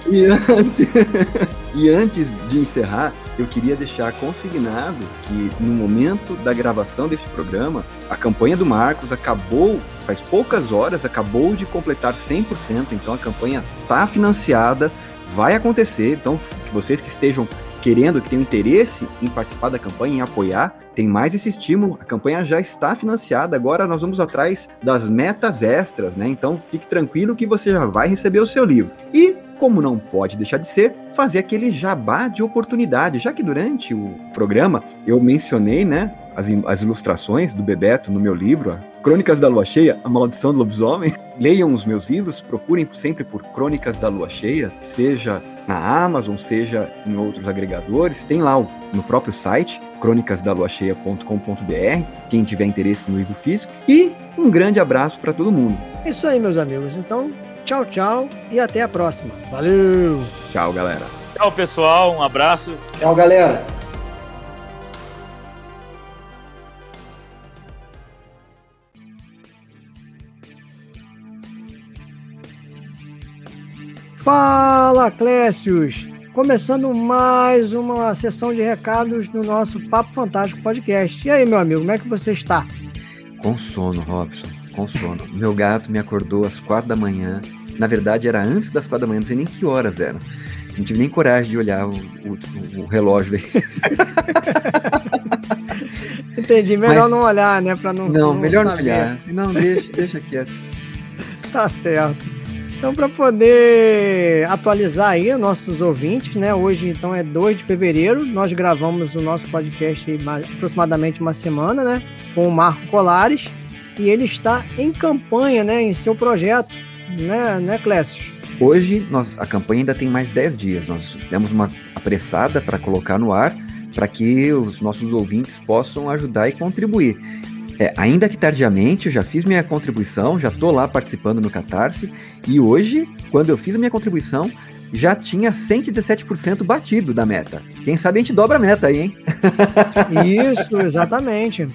e, antes, e antes de encerrar, eu queria deixar consignado que no momento da gravação desse programa, a campanha do Marcos acabou, faz poucas horas, acabou de completar 100%, então a campanha está financiada, vai acontecer, então que vocês que estejam querendo, que tem interesse em participar da campanha, em apoiar, tem mais esse estímulo. A campanha já está financiada, agora nós vamos atrás das metas extras, né? Então fique tranquilo que você já vai receber o seu livro. E como não pode deixar de ser, fazer aquele jabá de oportunidade, já que durante o programa eu mencionei, né, as, as ilustrações do Bebeto no meu livro, Crônicas da Lua Cheia, A Maldição do Lobisomem. Leiam os meus livros, procurem sempre por Crônicas da Lua Cheia, seja na Amazon, seja em outros agregadores. Tem lá no próprio site, crônicasdaluacheia.com.br, quem tiver interesse no livro físico. E um grande abraço para todo mundo. É isso aí, meus amigos. Então, tchau, tchau e até a próxima. Valeu! Tchau, galera. Tchau, pessoal. Um abraço. Tchau, galera. Fala, Clécius! Começando mais uma sessão de recados no nosso Papo Fantástico Podcast. E aí, meu amigo, como é que você está? Com sono, Robson, com sono. meu gato me acordou às quatro da manhã. Na verdade, era antes das quatro da manhã, não sei nem que horas eram. Não tive nem coragem de olhar o, o, o relógio aí. Entendi, melhor Mas, não olhar, né? Pra não. Não, não melhor não olhar. Não, deixa, deixa quieto. Tá certo. Então, para poder atualizar aí nossos ouvintes, né? Hoje, então, é 2 de fevereiro. Nós gravamos o nosso podcast aproximadamente uma semana, né? Com o Marco Colares. E ele está em campanha, né? Em seu projeto, né, né Clécio? Hoje, nós, a campanha ainda tem mais 10 dias. Nós temos uma apressada para colocar no ar para que os nossos ouvintes possam ajudar e contribuir. É, ainda que tardiamente, eu já fiz minha contribuição, já estou lá participando no Catarse, e hoje, quando eu fiz a minha contribuição, já tinha 117% batido da meta. Quem sabe a gente dobra a meta aí, hein? Isso, exatamente.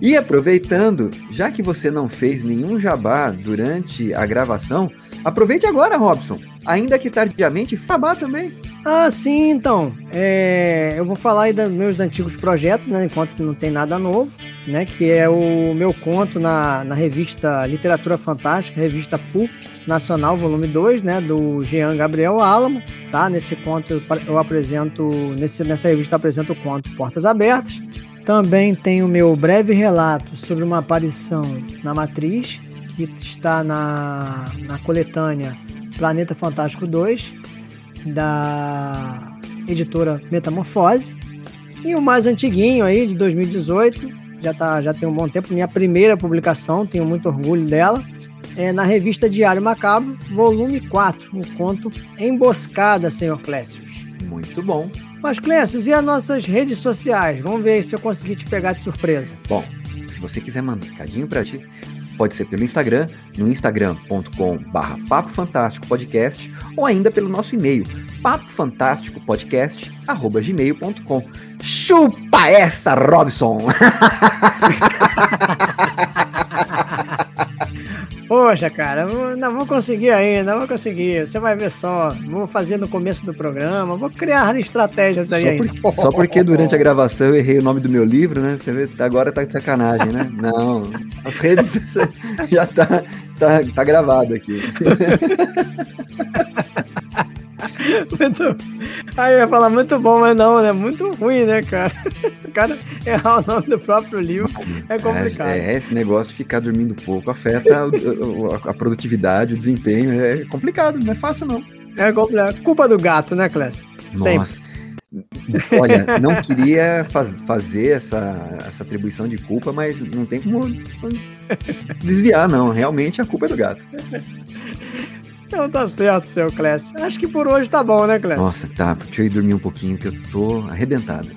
E aproveitando, já que você não fez nenhum jabá durante a gravação, aproveite agora, Robson. Ainda que tardiamente, fabá também. Ah, sim, então. É, eu vou falar aí dos meus antigos projetos, né? Enquanto não tem nada novo, né? Que é o meu conto na, na revista Literatura Fantástica, revista PUP Nacional, volume 2, né? Do Jean Gabriel Álamo, tá? Nesse conto eu apresento, nesse, nessa revista eu apresento o conto Portas Abertas. Também tem o meu breve relato sobre uma aparição na Matriz, que está na, na coletânea Planeta Fantástico 2 da editora Metamorfose. E o mais antiguinho aí, de 2018, já, tá, já tem um bom tempo, minha primeira publicação, tenho muito orgulho dela, é na revista Diário Macabro, volume 4, o conto Emboscada, Senhor Clécius. Muito bom. Mas, Clécius, e as nossas redes sociais? Vamos ver se eu conseguir te pegar de surpresa. Bom, se você quiser mandar um recadinho para ti, Pode ser pelo Instagram, no instagram.com barra Fantástico Podcast, ou ainda pelo nosso e-mail, papofantásticopodcast.gmail.com. Chupa essa, Robson! Poxa, cara, não vou conseguir ainda, não vou conseguir. Você vai ver só. Vou fazer no começo do programa, vou criar estratégias aí só ainda. Porque, só porque durante a gravação eu errei o nome do meu livro, né? Você vê, agora tá de sacanagem, né? Não, as redes já tá, tá, tá gravado aqui. muito... Aí eu ia falar muito bom, mas não, né? Muito ruim, né, cara? O cara errar o nome do próprio livro é complicado. É, é esse negócio de ficar dormindo pouco afeta a, a, produtividade, o desempenho. É complicado, não é fácil, não. É complicado. Culpa do gato, né, Clécio? Nossa. Sempre. Olha, não queria faz, fazer essa, essa atribuição de culpa, mas não tem como desviar, não. Realmente a culpa é do gato. Então tá certo, seu Clécio. Acho que por hoje tá bom, né, Clécio? Nossa, tá. Deixa eu ir dormir um pouquinho, que eu tô arrebentado.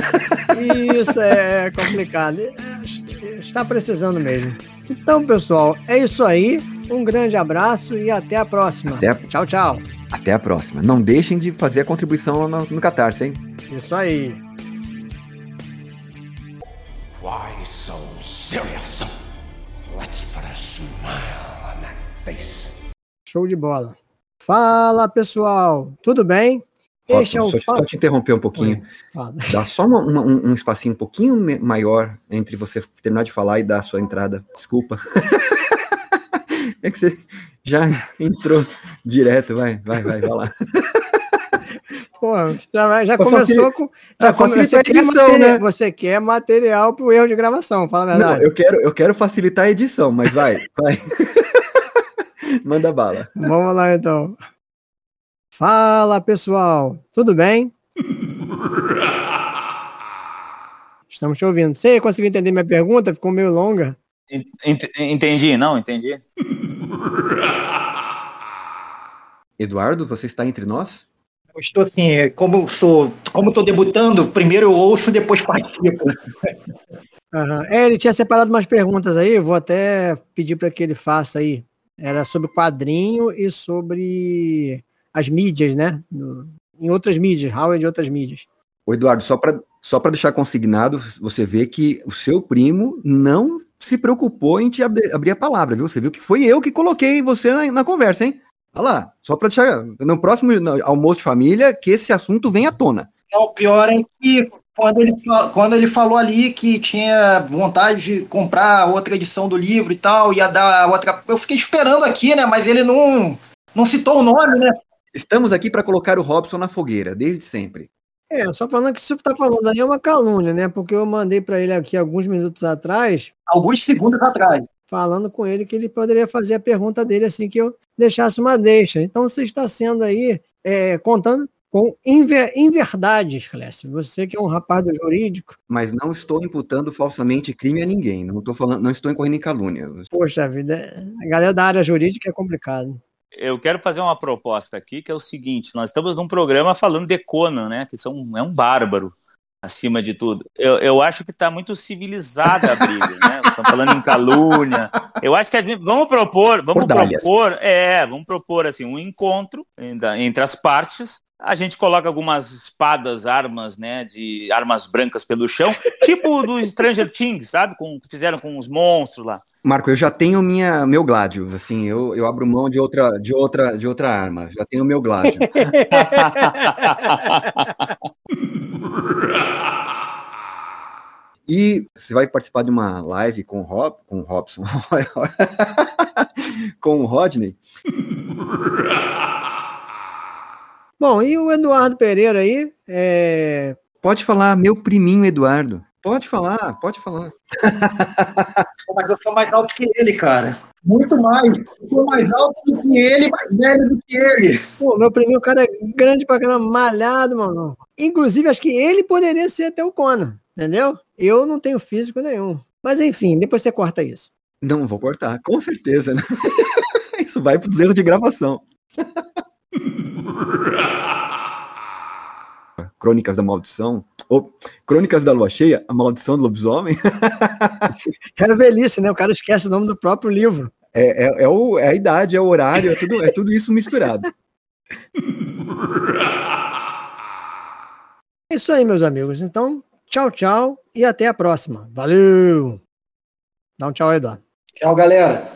Isso é complicado. Está precisando mesmo. Então, pessoal, é isso aí. Um grande abraço e até a próxima. Até a... Tchau, tchau. Até a próxima. Não deixem de fazer a contribuição no, no Catarse, hein? Isso aí. Why so serious? Let's put a smile on that face. Show de bola. Fala, pessoal. Tudo bem? Este é o só, só te interromper um pouquinho. Dá só uma, uma, um espacinho um pouquinho maior entre você terminar de falar e dar a sua entrada. Desculpa. é que você já entrou direto. Vai, vai, vai, vai lá. Pô, já, já Pra começou com. Ah, Já come- facilitar a quer edição, né? Você quer material pro erro de gravação, fala a Não, verdade. eu quero, eu quero facilitar a edição, mas vai, vai. Manda bala. Vamos lá então. Fala pessoal, tudo bem? Estamos te ouvindo. Você conseguiu entender minha pergunta? Ficou meio longa. Ent- Entendi, não, entendi. Eduardo, você está entre nós? Eu estou assim, como sou, como estou debutando, primeiro eu ouço, depois participo. Aham. É, ele tinha separado umas perguntas aí, vou até pedir para que ele faça aí. Era sobre quadrinho e sobre as mídias, né? No- em outras mídias, Howard de outras mídias. Ô, Eduardo, só para só pra deixar consignado, você vê que o seu primo não se preocupou em te ab- abrir a palavra, viu? Você viu que foi eu que coloquei você na, na conversa, hein? Olha lá, só para deixar no próximo almoço de família que esse assunto venha à tona. Não, o pior é que quando ele, quando ele falou ali que tinha vontade de comprar outra edição do livro e tal, ia dar outra. Eu fiquei esperando aqui, né? Mas ele não, não citou o nome, né? Estamos aqui para colocar o Robson na fogueira, desde sempre. É, só falando que isso que tá falando aí é uma calúnia, né? Porque eu mandei para ele aqui alguns minutos atrás, Alguns segundos atrás. falando com ele que ele poderia fazer a pergunta dele assim que eu deixasse uma deixa. Então você está sendo aí é, contando com inver, inverdades, Clécio. Você que é um rapaz do jurídico, Mas não estou imputando falsamente crime a ninguém. Não estou falando, não estou incorrendo em calúnia. poxa vida, a galera da área jurídica é complicado. Eu quero fazer uma proposta aqui, que é o seguinte: nós estamos num programa falando de Conan, né? Que são, é um bárbaro, acima de tudo. Eu, eu acho que está muito civilizada a briga, né? Estão falando em calúnia. Eu acho que gente, vamos propor, vamos Cordalhas. propor, é, vamos propor assim um encontro entre as partes. A gente coloca algumas espadas, armas, né, de armas brancas pelo chão, tipo do Stranger Things, sabe? Com, que fizeram com os monstros lá. Marco, eu já tenho minha, meu gládio. Assim, eu, eu abro mão de outra, de outra, de outra arma. Já tenho meu gládio. E você vai participar de uma live com o Rob, com o Robson, com o Rodney. Bom, e o Eduardo Pereira aí, é, Pode falar, meu priminho Eduardo. Pode falar, pode falar. Mas eu sou mais alto que ele, cara. Muito mais. Eu sou mais alto do que ele, mais velho do que ele. pô, meu primeiro cara é grande pra caramba, malhado, mano. Inclusive, acho que ele poderia ser até o Conan, entendeu? Eu não tenho físico nenhum. Mas enfim, depois você corta isso. Não, vou cortar, com certeza. né? Isso vai para os erros de gravação. Crônicas da Maldição. Ou Crônicas da Lua Cheia, a Maldição do Lobisomem. É a velhice, né? O cara esquece o nome do próprio livro. É, é, é o- é a idade, é o horário, é tudo, é tudo isso misturado. É isso aí, meus amigos. Então, tchau, tchau e até a próxima. Valeu! Dá um tchau, Eduardo. Tchau, galera.